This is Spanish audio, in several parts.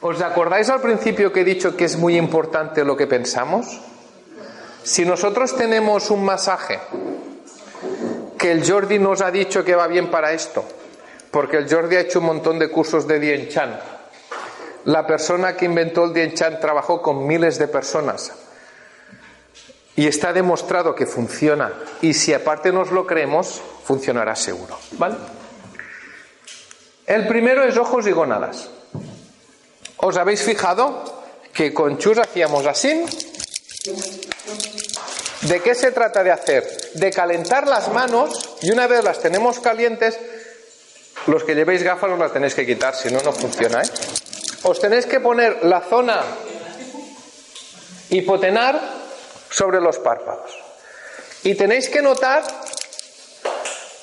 ¿Os acordáis al principio que he dicho que es muy importante lo que pensamos? Si nosotros tenemos un masaje que el Jordi nos ha dicho que va bien para esto, porque el Jordi ha hecho un montón de cursos de Dien Chan. La persona que inventó el Dien Chan trabajó con miles de personas y está demostrado que funciona. Y si aparte nos lo creemos, funcionará seguro. ¿Vale? El primero es ojos y gónadas. ¿Os habéis fijado que con Chus hacíamos así? ¿De qué se trata de hacer? De calentar las manos y una vez las tenemos calientes, los que llevéis gafas os las tenéis que quitar, si no, no funciona. ¿eh? Os tenéis que poner la zona hipotenar sobre los párpados. Y tenéis que notar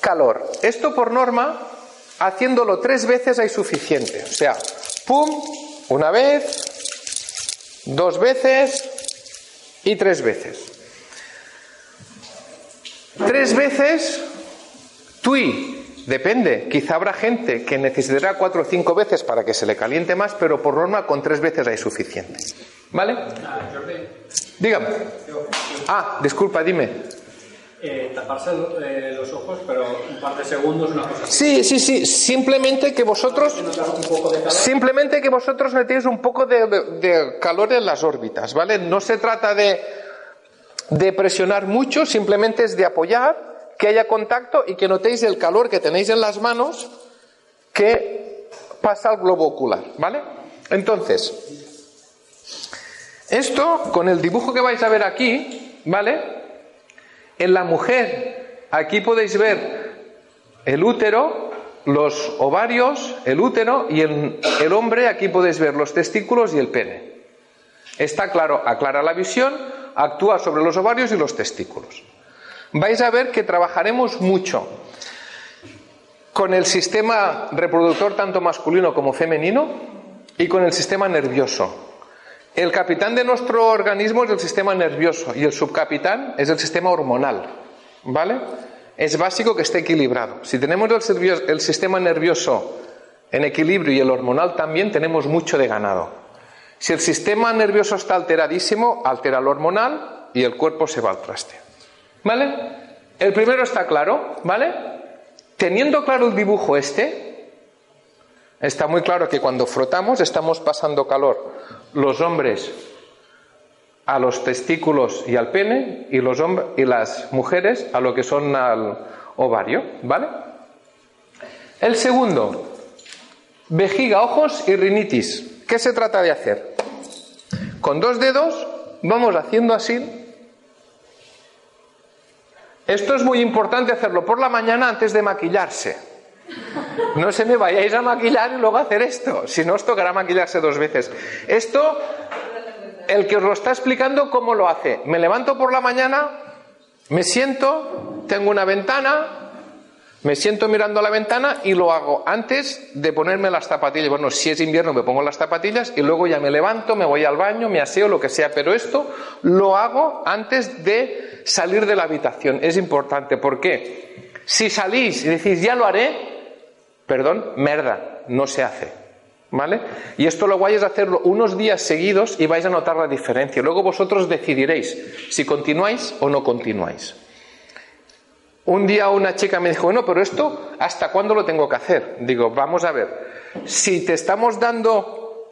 calor. Esto por norma, haciéndolo tres veces hay suficiente. O sea, pum, una vez, dos veces y tres veces. Tres veces, tui, depende. Quizá habrá gente que necesitará cuatro o cinco veces para que se le caliente más, pero por norma con tres veces hay suficiente. ¿Vale? Dígame. Ah, disculpa, dime. Eh, taparse eh, los ojos, pero un par de segundos, una cosa. Sí, sí, sí. Simplemente que vosotros, simplemente que vosotros metéis un poco de, de calor en las órbitas, ¿vale? No se trata de, de presionar mucho, simplemente es de apoyar, que haya contacto y que notéis el calor que tenéis en las manos que pasa al globo ocular, ¿vale? Entonces, esto con el dibujo que vais a ver aquí, ¿vale? En la mujer, aquí podéis ver el útero, los ovarios, el útero y en el hombre aquí podéis ver los testículos y el pene. Está claro, aclara la visión, actúa sobre los ovarios y los testículos. Vais a ver que trabajaremos mucho con el sistema reproductor tanto masculino como femenino y con el sistema nervioso. El capitán de nuestro organismo es el sistema nervioso y el subcapitán es el sistema hormonal. ¿Vale? Es básico que esté equilibrado. Si tenemos el, sistema nervioso en equilibrio y el hormonal también, tenemos mucho de ganado. Si el sistema nervioso está alteradísimo, altera el hormonal y el cuerpo se va al traste. ¿Vale? El primero está claro, ¿vale? Teniendo claro el dibujo este, está muy claro que cuando frotamos estamos pasando calor. Los hombres a los testículos y al pene y, los y las mujeres a lo que son al ovario, ¿vale? El segundo, vejiga, ojos y rinitis. ¿Qué se trata de hacer? Con dos dedos vamos haciendo así. Esto es muy importante hacerlo por la mañana antes de maquillarse. No se me vayáis a maquillar y luego hacer esto. Si no, os tocará maquillarse dos veces. Esto, el que os lo está explicando, ¿cómo lo hace? Me levanto por la mañana, me siento, tengo una ventana, me siento mirando a la ventana y lo hago antes de ponerme las zapatillas. Bueno, si es invierno me pongo las zapatillas y luego ya me levanto, me voy al baño, me aseo, lo que sea. Pero esto lo hago antes de salir de la habitación. Es importante. ¿Por qué? Si salís y decís, ya lo haré, perdón, merda, no se hace. ¿Vale? Y esto lo vais a hacerlo unos días seguidos y vais a notar la diferencia. Luego vosotros decidiréis si continuáis o no continuáis. Un día una chica me dijo, bueno, pero esto, ¿hasta cuándo lo tengo que hacer? Digo, vamos a ver, si te estamos dando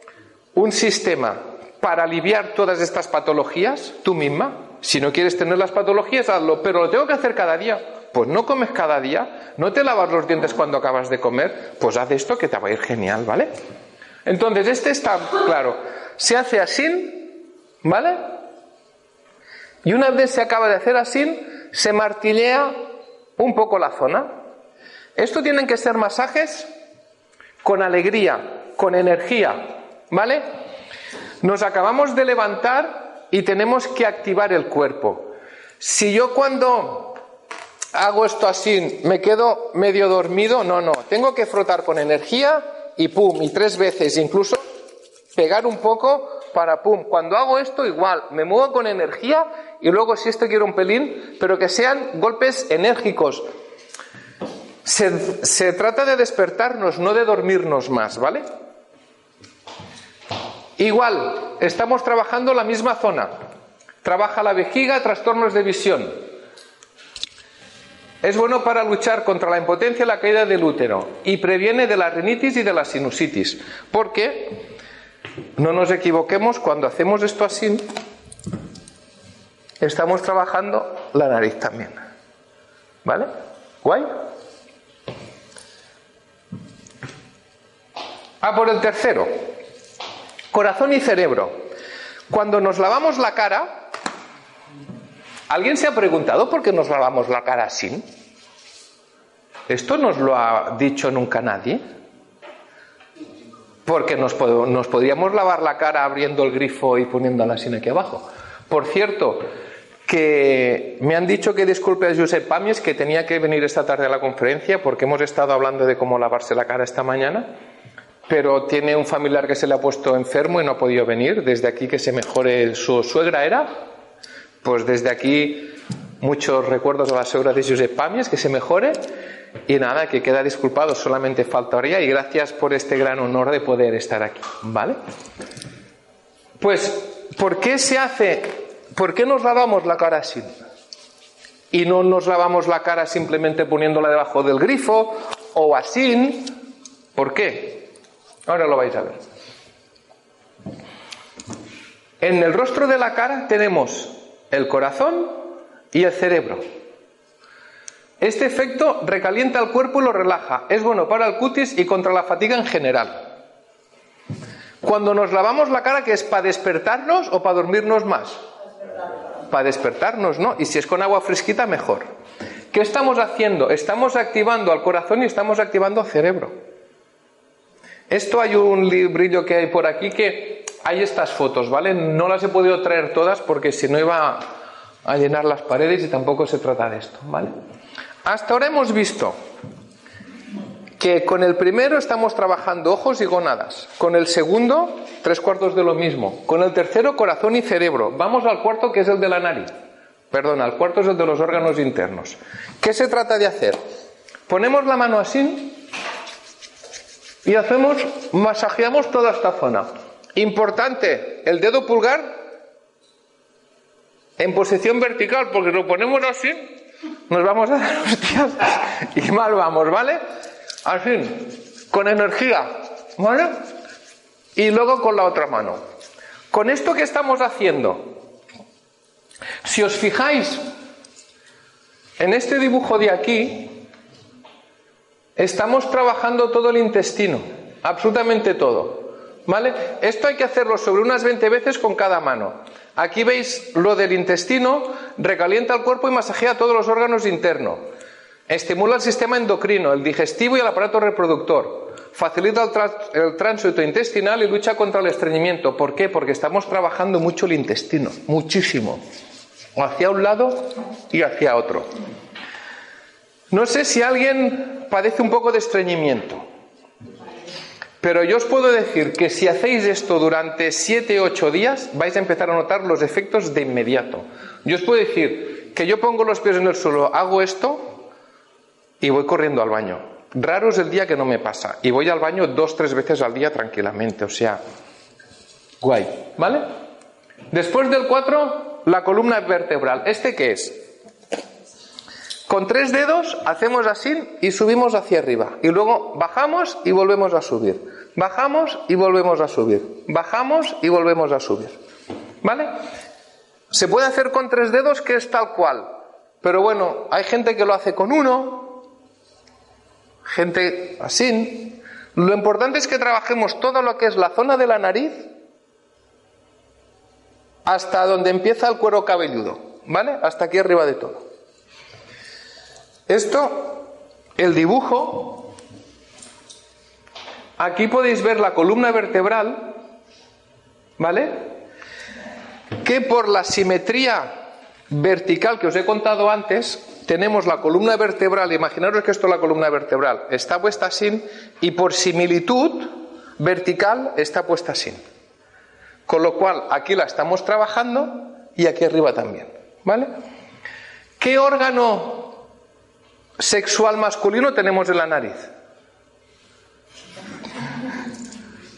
un sistema para aliviar todas estas patologías, tú misma, si no quieres tener las patologías, hazlo, pero lo tengo que hacer cada día. Pues no comes cada día, no te lavas los dientes cuando acabas de comer, pues haz esto que te va a ir genial, ¿vale? Entonces, este está claro. Se hace así, ¿vale? Y una vez se acaba de hacer así, se martillea un poco la zona. Esto tienen que ser masajes con alegría, con energía, ¿vale? Nos acabamos de levantar y tenemos que activar el cuerpo. Si yo cuando hago esto así me quedo medio dormido, no, no, tengo que frotar con energía y pum, y tres veces, incluso pegar un poco para pum. Cuando hago esto, igual, me muevo con energía y luego si esto quiero un pelín, pero que sean golpes enérgicos. Se, trata de despertarnos, no de dormirnos más, ¿vale? Igual, estamos trabajando la misma zona. Trabaja la vejiga, trastornos de visión. Es bueno para luchar contra la impotencia y la caída del útero y previene de la rinitis y de la sinusitis. Porque no nos equivoquemos, cuando hacemos esto así, estamos trabajando la nariz también. ¿Vale? ¿Guay? Ah, por el tercero. Corazón y cerebro. Cuando nos lavamos la cara, ¿alguien se ha preguntado por qué nos lavamos la cara así? ¿Esto nos lo ha dicho nunca nadie? Porque nos, nos podríamos lavar la cara abriendo el grifo y poniéndola así aquí abajo. Por cierto, que me han dicho que disculpe a Josep Pamies que tenía que venir esta tarde a la conferencia porque hemos estado hablando de cómo lavarse la cara esta mañana, pero tiene un familiar que se le ha puesto enfermo y no ha podido venir. Desde aquí que se mejore su suegra era, pues desde aquí muchos recuerdos a la suegra de Josep Pamies, que se mejore. Y nada, que queda disculpado, solamente faltaría y gracias por este gran honor de poder estar aquí, ¿vale? Pues, ¿por qué se hace, por qué nos lavamos la cara así? Y no nos lavamos la cara simplemente poniéndola debajo del grifo o así. ¿Por qué? Ahora lo vais a ver. En el rostro de la cara tenemos el corazón y el cerebro. Este efecto recalienta el cuerpo y lo relaja. Es bueno para el cutis y contra la fatiga en general. Cuando nos lavamos la cara, ¿qué es para despertarnos o para dormirnos más? Para despertarnos, ¿no? Y si es con agua fresquita, mejor. ¿Qué estamos haciendo? Estamos activando al corazón y estamos activando al cerebro. Esto hay un librillo que hay por aquí que hay estas fotos, ¿vale? No las he podido traer todas porque si no iba a llenar las paredes y tampoco se trata de esto, ¿vale? Hasta ahora hemos visto que con el primero estamos trabajando ojos y gonadas, con el segundo tres cuartos de lo mismo, con el tercero corazón y cerebro. Vamos al cuarto que es el de la nariz. Perdón, al cuarto es el de los órganos internos. ¿Qué se trata de hacer? Ponemos la mano así y hacemos, masajeamos toda esta zona. Importante, el dedo pulgar en posición vertical, porque lo ponemos así, nos vamos a dar hostias y mal vamos, ¿vale? Así, con energía, ¿vale? Y luego con la otra mano. Con esto que estamos haciendo, si os fijáis en este dibujo de aquí, estamos trabajando todo el intestino, absolutamente todo. ¿Vale? Esto hay que hacerlo sobre unas 20 veces con cada mano. Aquí veis lo del intestino, recalienta el cuerpo y masajea todos los órganos internos. Estimula el sistema endocrino, el digestivo y el aparato reproductor. Facilita el, el, tránsito intestinal y lucha contra el estreñimiento. ¿Por qué? Porque estamos trabajando mucho el intestino, muchísimo. Hacia un lado y hacia otro. No sé si alguien padece un poco de estreñimiento. Pero yo os puedo decir que si hacéis esto durante 7, 8 días, vais a empezar a notar los efectos de inmediato. Yo os puedo decir que yo pongo los pies en el suelo, hago esto y voy corriendo al baño. Raro es el día que no me pasa. Y voy al baño dos, tres veces al día tranquilamente. O sea, guay. ¿Vale? Después del 4, la columna vertebral. ¿Este qué es? Con tres dedos hacemos así y subimos hacia arriba. Y luego bajamos y volvemos a subir. Bajamos y volvemos a subir. Bajamos y volvemos a subir. ¿Vale? Se puede hacer con tres dedos que es tal cual. Pero bueno, hay gente que lo hace con uno, gente así. Lo importante es que trabajemos todo lo que es la zona de la nariz hasta donde empieza el cuero cabelludo. ¿vale? Hasta aquí arriba de todo. Esto, el dibujo, aquí podéis ver la columna vertebral, ¿vale? Que por la simetría vertical que os he contado antes, tenemos la columna vertebral, imaginaros que esto es la columna vertebral, está puesta así y por similitud vertical está puesta así. Con lo cual aquí la estamos trabajando y aquí arriba también. ¿Vale? ¿Qué órgano sexual masculino tenemos en la nariz?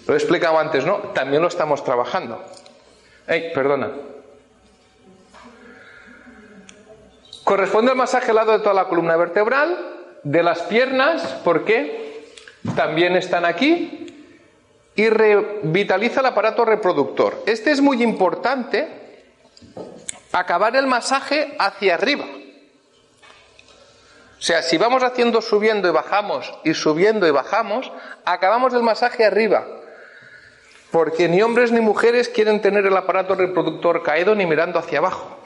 Lo he explicado antes, ¿no? También lo estamos trabajando. ¡Ey, perdona! Corresponde al masaje al lado de toda la columna vertebral, de las piernas, ¿por qué? También están aquí, y revitaliza el aparato reproductor. Este es muy importante, acabar el masaje hacia arriba. O sea, si vamos haciendo subiendo y bajamos y subiendo y bajamos, acabamos el masaje arriba. Porque ni hombres ni mujeres quieren tener el aparato reproductor caído ni mirando hacia abajo.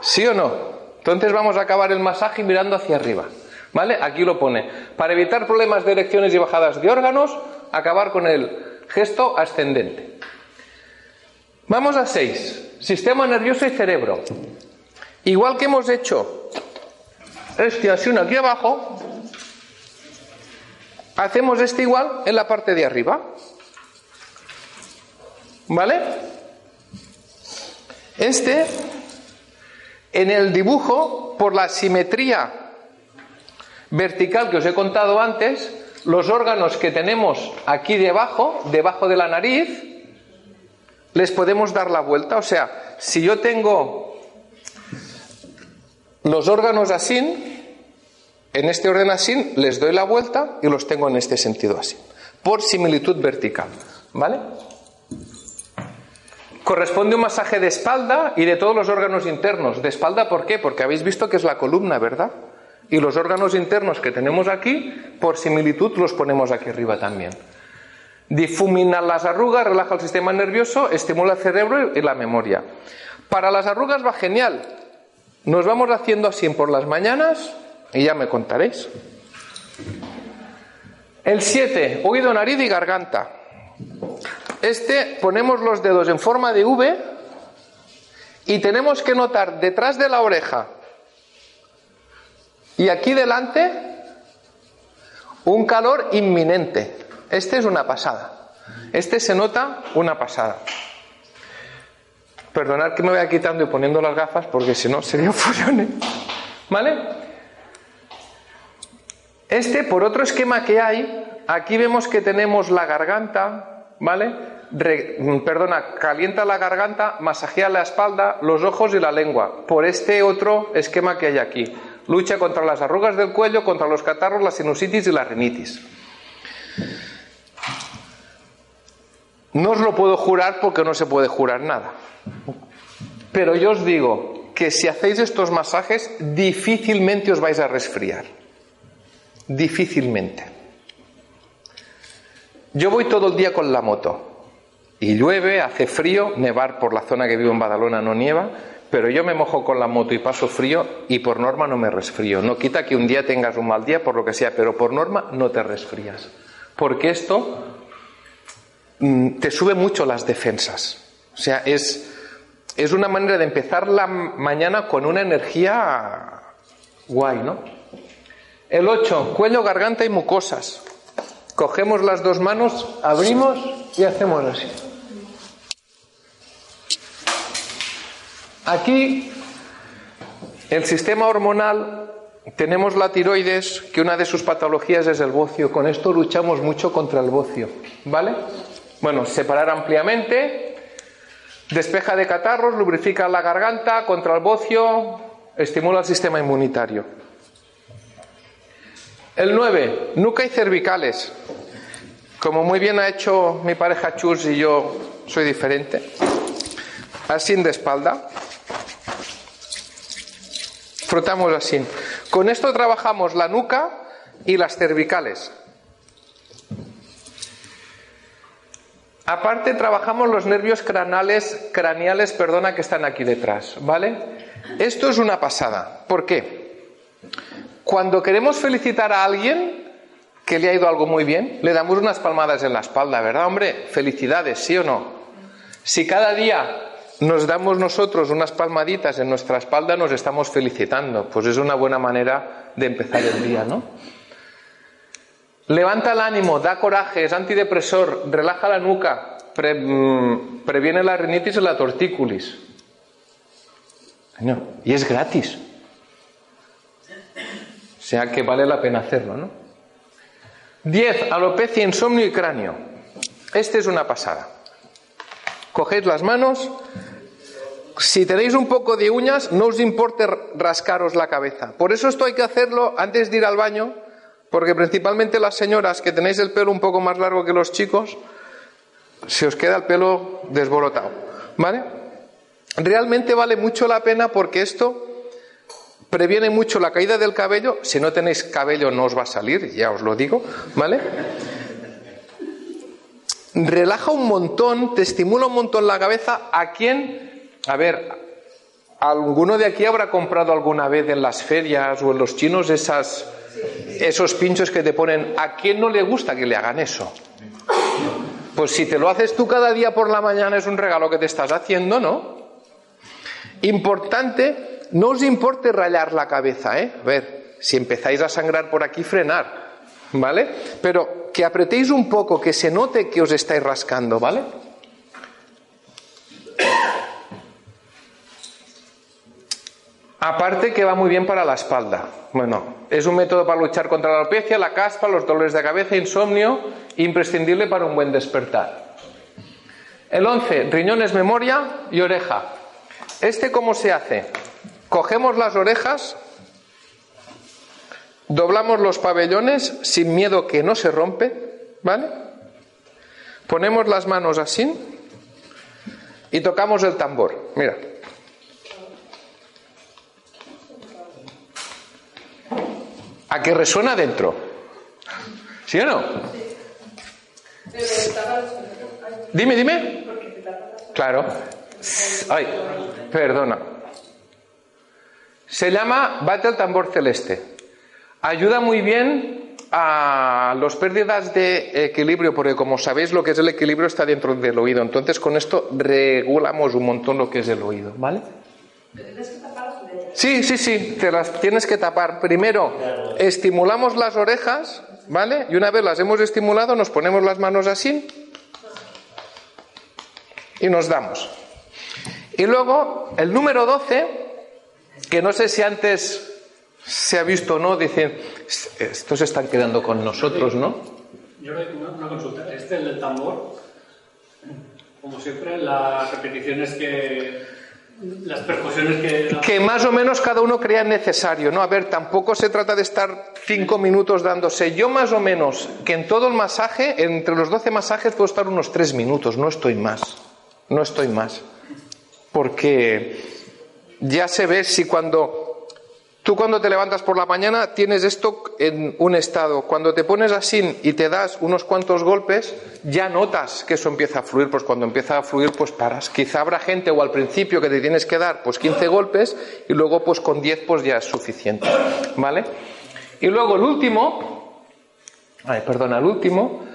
¿Sí o no? Entonces vamos a acabar el masaje mirando hacia arriba. ¿Vale? Aquí lo pone. Para evitar problemas de erecciones y bajadas de órganos, acabar con el gesto ascendente. Vamos a 6. Sistema nervioso y cerebro. Igual que hemos hecho este así aquí abajo, hacemos este igual en la parte de arriba. ¿Vale? Este en el dibujo, por la simetría vertical que os he contado antes, los órganos que tenemos aquí debajo, debajo de la nariz, les podemos dar la vuelta. O sea, si yo tengo los órganos así, en este orden así, les doy la vuelta y los tengo en este sentido así, por similitud vertical. ¿Vale? Corresponde un masaje de espalda y de todos los órganos internos. ¿De espalda por qué? Porque habéis visto que es la columna, ¿verdad? Y los órganos internos que tenemos aquí, por similitud, los ponemos aquí arriba también. Difumina las arrugas, relaja el sistema nervioso, estimula el cerebro y la memoria. Para las arrugas va genial. Nos vamos haciendo así por las mañanas y ya me contaréis. El 7, oído, nariz y garganta. Este ponemos los dedos en forma de V y tenemos que notar detrás de la oreja y aquí delante un calor inminente. Este es una pasada. Este se nota una pasada. Perdonad que me vaya quitando y poniendo las gafas porque si no sería un ¿Vale? Este, por otro esquema que hay, aquí vemos que tenemos la garganta, ¿vale? perdona, calienta la garganta, masajea la espalda, los ojos y la lengua, por este otro esquema que hay aquí. Lucha contra las arrugas del cuello, contra los catarros, la sinusitis y la rinitis. No os lo puedo jurar porque no se puede jurar nada. Pero yo os digo que si hacéis estos masajes, difícilmente os vais a resfriar. Difícilmente. Yo voy todo el día con la moto y llueve, hace frío, nevar por la zona que vivo en Badalona no nieva, pero yo me mojo con la moto y paso frío y por norma no me resfrío. No quita que un día tengas un mal día por lo que sea, pero por norma no te resfrías. Porque esto te sube mucho las defensas. O sea, es, es una manera de empezar la mañana con una energía guay, ¿no? El 8, cuello, garganta y mucosas. Cogemos las dos manos, abrimos y hacemos así. Aquí, el sistema hormonal, tenemos la tiroides, que una de sus patologías es el bocio. Con esto luchamos mucho contra el bocio. ¿Vale? Bueno, separar ampliamente, despeja de catarros, lubrifica la garganta contra el bocio, estimula el sistema inmunitario. El 9, nuca y cervicales. Como muy bien ha hecho mi pareja Chus y yo soy diferente. Así de espalda. Frotamos así. Con esto trabajamos la nuca y las cervicales. Aparte trabajamos los nervios craneales, craneales, perdona, que están aquí detrás, ¿vale? Esto es una pasada. ¿Por qué? Cuando queremos felicitar a alguien que le ha ido algo muy bien, le damos unas palmadas en la espalda, ¿verdad, hombre? Felicidades, ¿sí o no? Si cada día nos damos nosotros unas palmaditas en nuestra espalda, nos estamos felicitando. Pues es una buena manera de empezar el día, ¿no? Levanta el ánimo, da coraje, es antidepresor, relaja la nuca, mm, previene la rinitis y la tortícolis. y es gratis. O sea que vale la pena hacerlo, ¿no? 10. Alopecia, insomnio y cráneo. Este es una pasada. Cogéis las manos. Si tenéis un poco de uñas, no os importe rascaros la cabeza. Por eso esto hay que hacerlo antes de ir al baño, porque principalmente las señoras que tenéis el pelo un poco más largo que los chicos, se os queda el pelo desborotado. ¿Vale? Realmente vale mucho la pena porque esto previene mucho la caída del cabello. Si no tenéis cabello no os va a salir, ya os lo digo, ¿vale? relaja un montón, te estimula un montón la cabeza. ¿A quién? A ver, ¿alguno de aquí habrá comprado alguna vez en las ferias o en los chinos esas, esos pinchos que te ponen? ¿A quién no le gusta que le hagan eso? Pues si te lo haces tú cada día por la mañana es un regalo que te estás haciendo, ¿no? Importante, no os importe rayar la cabeza, ¿eh? A ver, si empezáis a sangrar por aquí, frenar. ¿Vale? Pero que apretéis un poco, que se note que os estáis rascando, ¿vale? Aparte que va muy bien para la espalda. Bueno, es un método para luchar contra la alopecia, la caspa, los dolores de cabeza, insomnio, imprescindible para un buen despertar. El 11, riñones, memoria y oreja. ¿Este cómo se hace? Cogemos las orejas, Doblamos los pabellones sin miedo que no se rompe, ¿vale? Ponemos las manos así y tocamos el tambor. Mira. ¿A qué resuena dentro? ¿Sí o no? Dime, dime. Claro. Ay, perdona. Se llama Bate el tambor celeste. Ayuda muy bien a las pérdidas de equilibrio, porque como sabéis lo que es el equilibrio está dentro del oído. Entonces con esto regulamos un montón lo que es el oído, ¿vale? Sí, sí, sí, te las tienes que tapar. Primero estimulamos las orejas, ¿vale? Y una vez las hemos estimulado nos ponemos las manos así y nos damos. Y luego el número 12, que no sé si antes se ha visto no, dicen, estos están quedando con nosotros, ¿no? Yo una consulta, este el tambor, como siempre, las repeticiones que las percusiones que... Que más o menos cada uno crea necesario, ¿no? A ver, tampoco se trata de estar cinco minutos dándose. Yo más o menos, que en todo el masaje, entre los doce masajes puedo estar unos tres minutos, no estoy más. No estoy más. Porque ya se ve si cuando Tú cuando te levantas por la mañana tienes esto en un estado. Cuando te pones así y te das unos cuantos golpes, ya notas que eso empieza a fluir. Pues cuando empieza a fluir, pues paras. Quizá habrá gente o al principio que te tienes que dar pues 15 golpes y luego pues con 10 pues ya es suficiente. ¿Vale? Y luego el último, ay, perdona, el último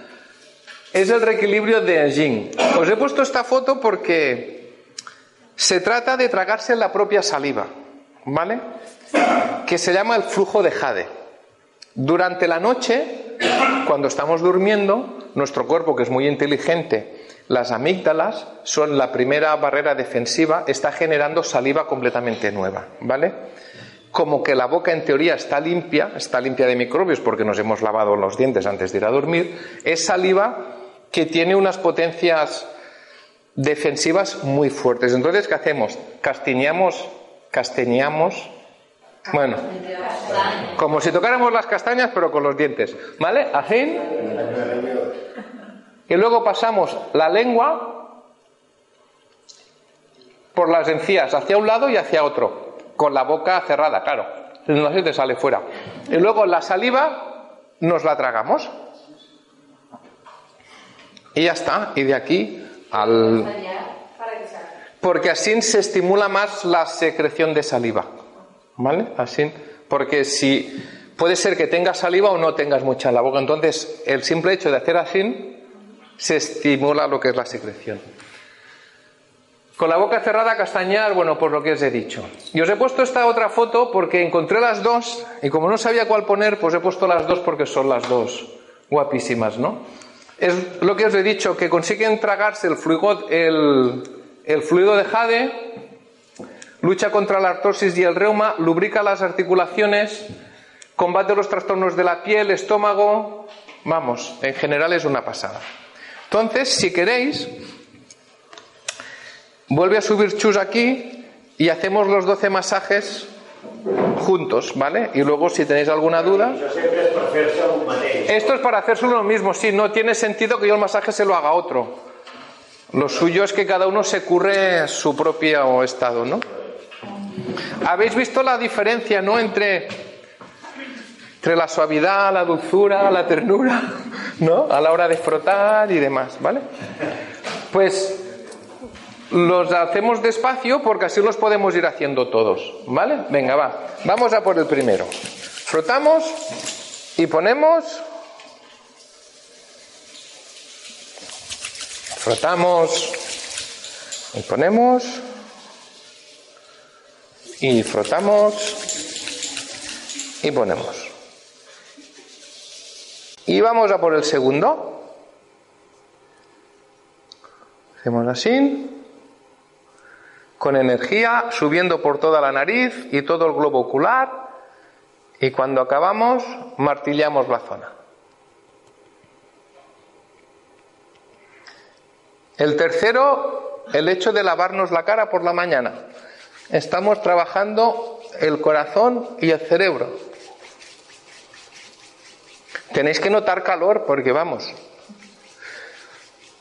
es el reequilibrio de Jing. Os he puesto esta foto porque se trata de tragarse la propia saliva. ¿Vale? que se llama el flujo de Jade. Durante la noche, cuando estamos durmiendo, nuestro cuerpo, que es muy inteligente, las amígdalas son la primera barrera defensiva, está generando saliva completamente nueva, ¿vale? Como que la boca en teoría está limpia, está limpia de microbios porque nos hemos lavado los dientes antes de ir a dormir, es saliva que tiene unas potencias defensivas muy fuertes. Entonces, ¿qué hacemos? Castiñamos, castañamos bueno, como si tocáramos las castañas, pero con los dientes. ¿Vale? Así. Y luego pasamos la lengua por las encías hacia un lado y hacia otro, con la boca cerrada, claro. No se te sale fuera. Y luego la saliva nos la tragamos. Y ya está. Y de aquí al... Porque así se estimula más la secreción de saliva. ¿Vale? Así. Porque si puede ser que tengas saliva o no tengas mucha en la boca. Entonces, el simple hecho de hacer así se estimula lo que es la secreción. Con la boca cerrada, castañar, bueno, por lo que os he dicho. Y os he puesto esta otra foto porque encontré las dos y como no sabía cuál poner, pues he puesto las dos porque son las dos guapísimas, ¿no? Es lo que os he dicho, que consiguen tragarse el fluido, el, el fluido de jade, lucha contra la artrosis y el reuma, lubrica las articulaciones, combate los trastornos de la piel, estómago, vamos, en general es una pasada. Entonces, si queréis, Vuelve a subir Chus aquí y hacemos los 12 masajes juntos, ¿vale? Y luego si tenéis alguna duda... Esto es para hacerse lo mismo, sí, no tiene sentido que yo el masaje se lo haga otro. Lo suyo es que cada uno se curre su propio estado, ¿no? Habéis visto la diferencia, ¿no? Entre, entre la suavidad, la dulzura, la ternura, ¿no? A la hora de frotar y demás, ¿vale? Pues los hacemos despacio porque así los podemos ir haciendo todos. ¿Vale? Venga, va. Vamos a por el primero. Frotamos y ponemos. Frotamos y ponemos. Y frotamos y ponemos. Y vamos a por el segundo. Hacemos así con energía subiendo por toda la nariz y todo el globo ocular y cuando acabamos martillamos la zona. El tercero, el hecho de lavarnos la cara por la mañana. Estamos trabajando el corazón y el cerebro. Tenéis que notar calor porque vamos,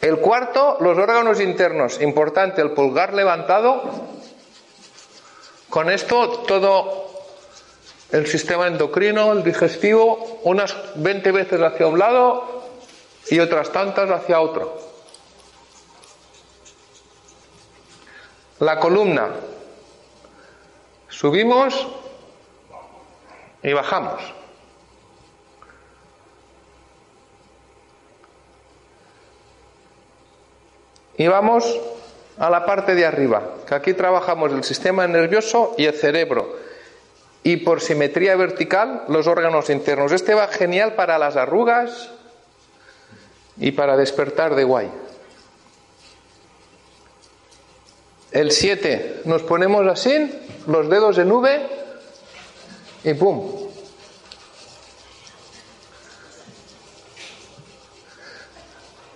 el cuarto, los órganos internos. Importante, el pulgar levantado. Con esto todo el sistema endocrino, el digestivo, unas 20 veces hacia un lado y otras tantas hacia otro. La columna. Subimos y bajamos. Y vamos a la parte de arriba, que aquí trabajamos el sistema nervioso y el cerebro. Y por simetría vertical, los órganos internos. Este va genial para las arrugas y para despertar de guay. El 7, nos ponemos así, los dedos en V y ¡pum!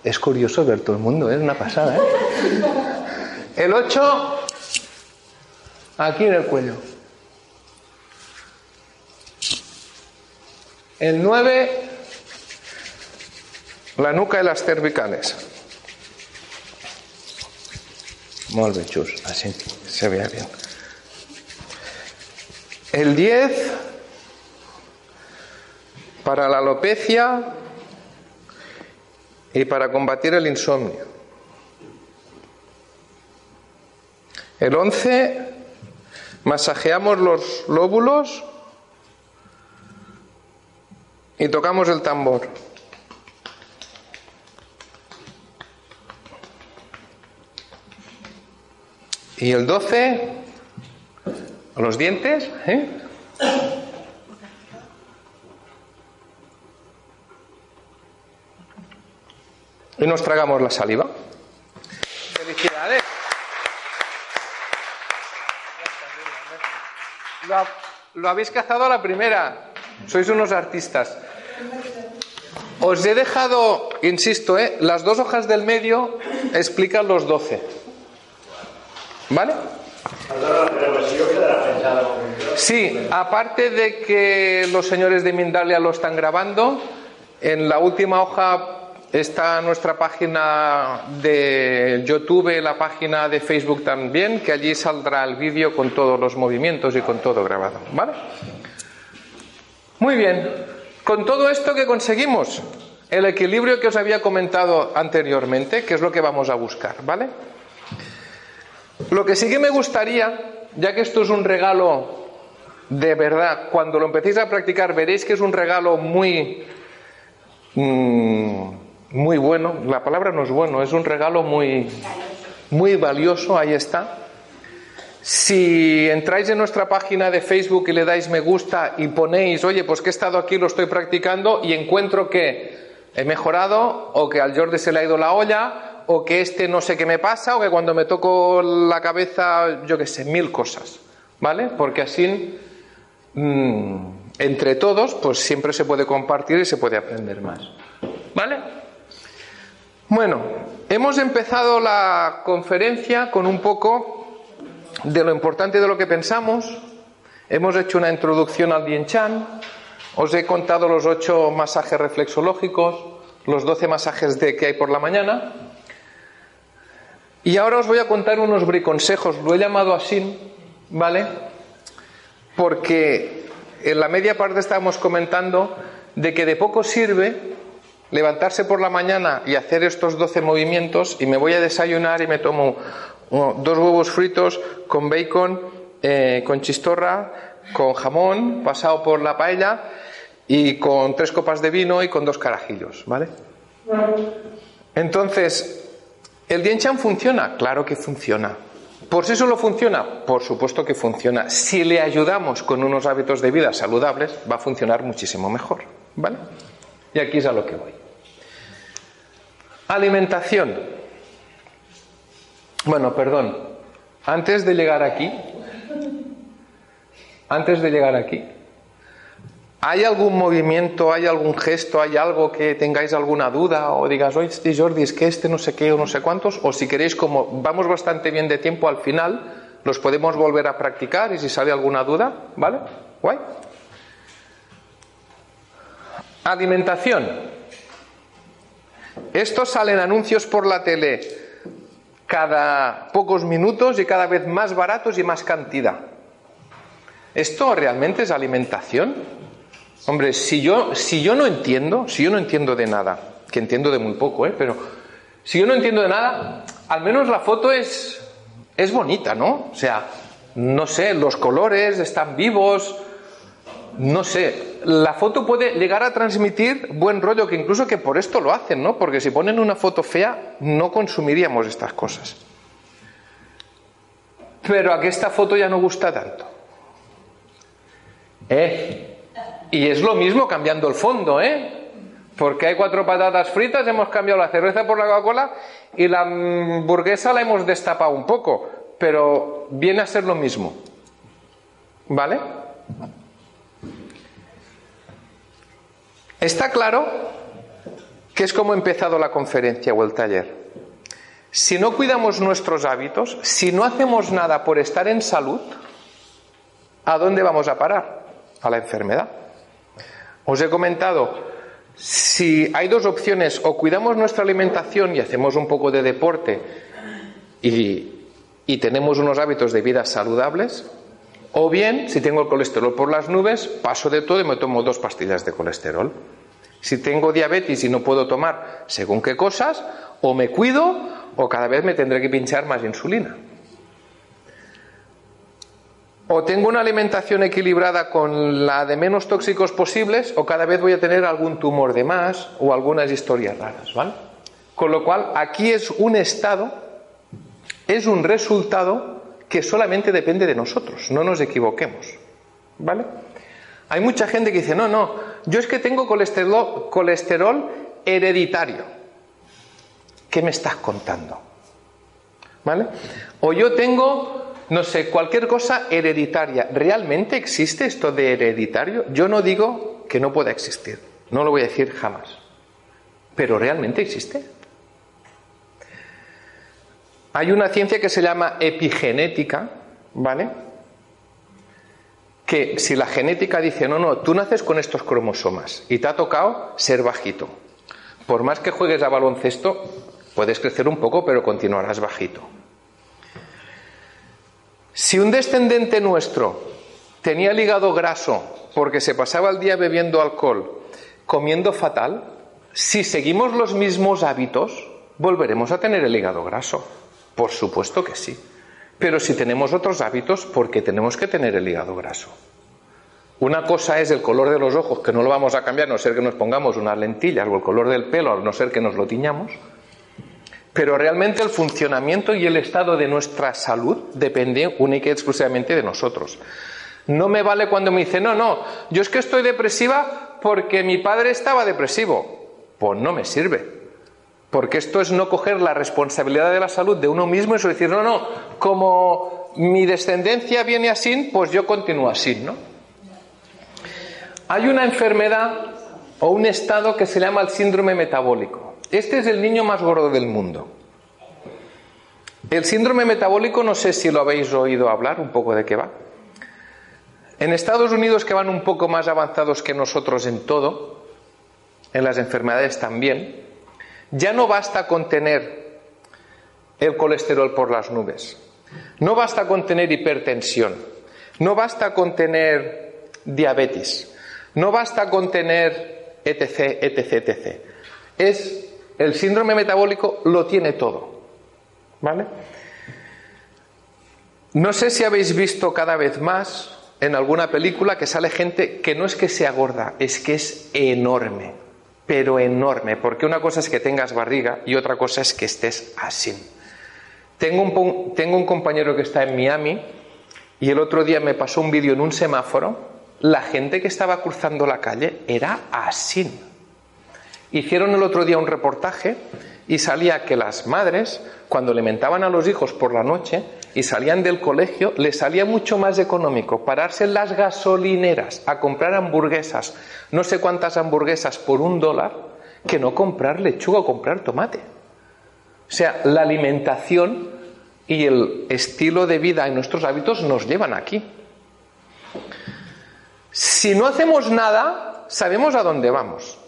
Es curioso ver todo el mundo, ¿eh? es una pasada. ¿eh? El 8, aquí en el cuello. El 9, la nuca y las cervicales. Chus, así se vea bien. El 10, para la alopecia, y para combatir el insomnio. El 11, masajeamos los lóbulos y tocamos el tambor. Y el 12, los dientes, ¿eh? y nos tragamos la saliva. Felicidades. Lo, habéis cazado a la primera. Sois unos artistas. Os he dejado, insisto, ¿eh? las dos hojas del medio explican los doce. ¿Vale? Sí, aparte de que los señores de Mindalia lo están grabando, en la última hoja Está nuestra página de YouTube, la página de Facebook también, que allí saldrá el vídeo con todos los movimientos y con todo grabado. ¿Vale? Muy bien. Con todo esto que conseguimos, el equilibrio que os había comentado anteriormente, que es lo que vamos a buscar, ¿vale? Lo que sí que me gustaría, ya que esto es un regalo de verdad, cuando lo empecéis a practicar veréis que es un regalo muy, mm, muy bueno. La palabra no es bueno, es un regalo muy, muy valioso, ahí está. Si entráis en nuestra página de Facebook y le dais me gusta y ponéis, oye, pues que he estado aquí, lo estoy practicando y encuentro que he mejorado o que al Jordi se le ha ido la olla o que este no sé qué me pasa o que cuando me toco la cabeza, yo qué sé, mil cosas, ¿vale? Porque así, mm, entre todos, pues siempre se puede compartir y se puede aprender más, ¿vale? Bueno, hemos empezado la conferencia con un poco de lo importante de lo que pensamos. Hemos hecho una introducción al Dien Chan. Os he contado los ocho masajes reflexológicos, los doce masajes de que hay por la mañana. Y ahora os voy a contar unos briconsejos. Lo he llamado así, ¿vale? Porque en la media parte estábamos comentando de que de poco sirve levantarse por la mañana y hacer estos doce movimientos y me voy a desayunar y me tomo dos huevos fritos con bacon, eh, con chistorra, con jamón pasado por la paella y con tres copas de vino y con dos carajillos, ¿vale? Entonces, ¿el Dien Chan funciona? Claro que funciona. ¿Por si solo funciona? Por supuesto que funciona. Si le ayudamos con unos hábitos de vida saludables, va a funcionar muchísimo mejor, ¿vale? Y aquí es a lo que voy. Alimentación. Bueno, perdón. Antes de llegar aquí, antes de llegar aquí, ¿hay algún movimiento, hay algún gesto, hay algo que tengáis alguna duda o digas, oye, este Jordi, es que este no sé qué o no sé cuántos? O si queréis, como vamos bastante bien de tiempo al final, los podemos volver a practicar y si sale alguna duda, ¿vale? ¿Guay? Alimentación. Estos salen anuncios por la tele cada pocos minutos y cada vez más baratos y más cantidad. ¿Esto realmente es alimentación? Hombre, si yo, si yo no entiendo, si yo no entiendo de nada, que entiendo de muy poco, ¿eh? pero si yo no entiendo de nada, al menos la foto es, es bonita, ¿no? O sea, no sé, los colores están vivos, no sé, la foto puede llegar a transmitir buen rollo, que incluso que por esto lo hacen, ¿no? Porque si ponen una foto fea, no consumiríamos estas cosas. Pero a que esta foto ya no gusta tanto. ¿Eh? Y es lo mismo cambiando el fondo, ¿eh? Porque hay cuatro patatas fritas, hemos cambiado la cerveza por la Coca-Cola y la hamburguesa la hemos destapado un poco, pero viene a ser lo mismo. ¿Vale? Está claro que es como ha empezado la conferencia o el taller. Si no cuidamos nuestros hábitos, si no hacemos nada por estar en salud, ¿a dónde vamos a parar? A la enfermedad. Os he comentado, si hay dos opciones, o cuidamos nuestra alimentación y hacemos un poco de deporte y, y tenemos unos hábitos de vida saludables, o bien, si tengo el colesterol por las nubes, paso de todo y me tomo dos pastillas de colesterol. Si tengo diabetes y no puedo tomar según qué cosas, o me cuido o cada vez me tendré que pinchar más insulina. O tengo una alimentación equilibrada con la de menos tóxicos posibles, o cada vez voy a tener algún tumor de más o algunas historias raras, ¿vale? Con lo cual, aquí es un estado, es un resultado que solamente depende de nosotros, no nos equivoquemos. ¿Vale? Hay mucha gente que dice, no, no, yo es que tengo colesterol, colesterol hereditario. ¿Qué me estás contando? ¿Vale? O yo tengo, no sé, cualquier cosa hereditaria. ¿Realmente existe esto de hereditario? Yo no digo que no pueda existir, no lo voy a decir jamás. Pero ¿realmente existe? Hay una ciencia que se llama epigenética, ¿vale? Que si la genética dice, no, no, tú naces con estos cromosomas y te ha tocado ser bajito. Por más que juegues a baloncesto, puedes crecer un poco, pero continuarás bajito. Si un descendente nuestro tenía el hígado graso porque se pasaba el día bebiendo alcohol, comiendo fatal, Si seguimos los mismos hábitos, volveremos a tener el hígado graso. Por supuesto que sí. Pero si tenemos otros hábitos, ¿por qué tenemos que tener el hígado graso? Una cosa es el color de los ojos, que no lo vamos a cambiar a no ser que nos pongamos unas lentillas, o el color del pelo, a no ser que nos lo tiñamos. Pero realmente el funcionamiento y el estado de nuestra salud depende única y exclusivamente de nosotros. No me vale cuando me dice, no, no, yo es que estoy depresiva porque mi padre estaba depresivo. Pues no me sirve. Porque esto es no coger la responsabilidad de la salud de uno mismo y decir, no, no, como mi descendencia viene así, pues yo continúo así, ¿no? Hay una enfermedad o un estado que se llama el síndrome metabólico. Este es el niño más gordo del mundo. El síndrome metabólico, no sé si lo habéis oído hablar, un poco de qué va. En Estados Unidos, que van un poco más avanzados que nosotros en todo, en las enfermedades también, ya no basta con tener el colesterol por las nubes, no basta con tener hipertensión, no basta con tener diabetes, no basta con tener etc, etc, etc. Es el síndrome metabólico lo tiene todo. ¿Vale? No sé si habéis visto cada vez más en alguna película que sale gente que no es que sea gorda, es que es enorme, pero enorme, porque una cosa es que tengas barriga y otra cosa es que estés así. Tengo un, tengo un compañero que está en Miami y el otro día me pasó un vídeo en un semáforo la gente que estaba cruzando la calle era así. Hicieron el otro día un reportaje y salía que las madres, cuando alimentaban a los hijos por la noche y salían del colegio, les salía mucho más económico pararse en las gasolineras a comprar hamburguesas, no sé cuántas hamburguesas por un dólar, que no comprar lechuga o comprar tomate. O sea, la alimentación y el estilo de vida y nuestros hábitos nos llevan aquí. Si no hacemos nada, sabemos a dónde vamos.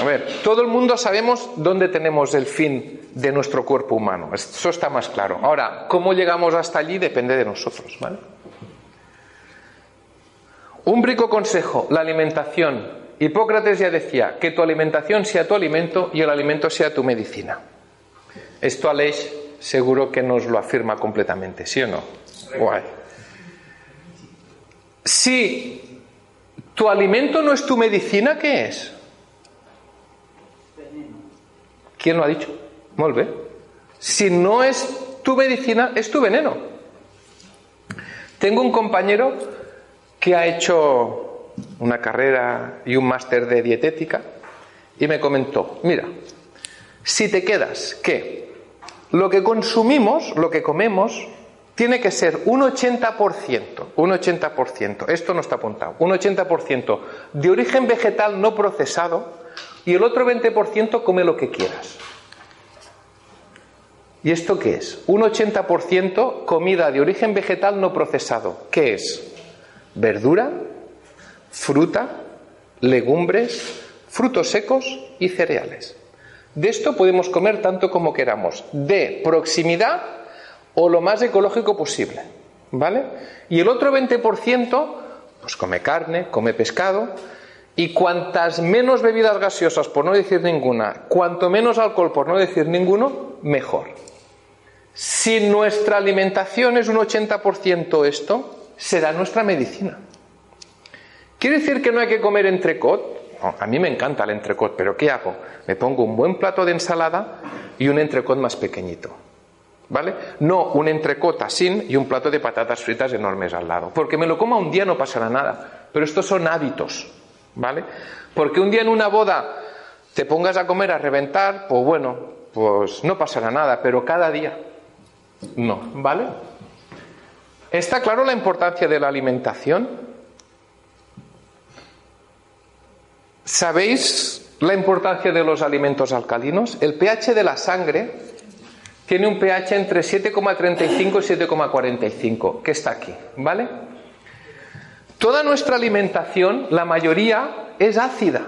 A ver, todo el mundo sabemos dónde tenemos el fin de nuestro cuerpo humano. Eso está más claro. Ahora, cómo llegamos hasta allí depende de nosotros, ¿vale? Un brico consejo, la alimentación. Hipócrates ya decía que tu alimentación sea tu alimento y el alimento sea tu medicina. Esto Aleix seguro que nos lo afirma completamente, ¿sí o no? Guay. Si ¿Tu alimento no es tu medicina? ¿Qué es? ¿Quién lo ha dicho? Muy Si no es tu medicina, es tu veneno. Tengo un compañero que ha hecho una carrera y un máster de dietética y me comentó, mira, si te quedas que lo que consumimos, lo que comemos, tiene que ser un 80%, un 80%, esto no está apuntado, un 80% de origen vegetal no procesado y el otro 20% come lo que quieras. ¿Y esto qué es? Un 80% comida de origen vegetal no procesado. ¿Qué es? Verdura, fruta, legumbres, frutos secos y cereales. De esto podemos comer tanto como queramos, de proximidad o lo más ecológico posible. ¿Vale? Y el otro 20%, pues come carne, come pescado, y cuantas menos bebidas gaseosas, por no decir ninguna, cuanto menos alcohol, por no decir ninguno, mejor. Si nuestra alimentación es un 80% esto, será nuestra medicina. ¿Quiere decir que no hay que comer entrecot? a mí me encanta el entrecot, pero ¿qué hago? Me pongo un buen plato de ensalada y un entrecot más pequeñito. ¿Vale? No un entrecota sin y un plato de patatas fritas enormes al lado. Porque me lo coma un día no pasará nada. Pero estos son hábitos. ¿Vale? Porque un día en una boda te pongas a comer a reventar, pues bueno, pues no pasará nada. Pero cada día no. ¿Vale? ¿Está claro la importancia de la alimentación? ¿Sabéis la importancia de los alimentos alcalinos? El pH de la sangre tiene un pH entre 7,35 y 7,45, que está aquí, ¿vale? Toda nuestra alimentación, la mayoría, es ácida.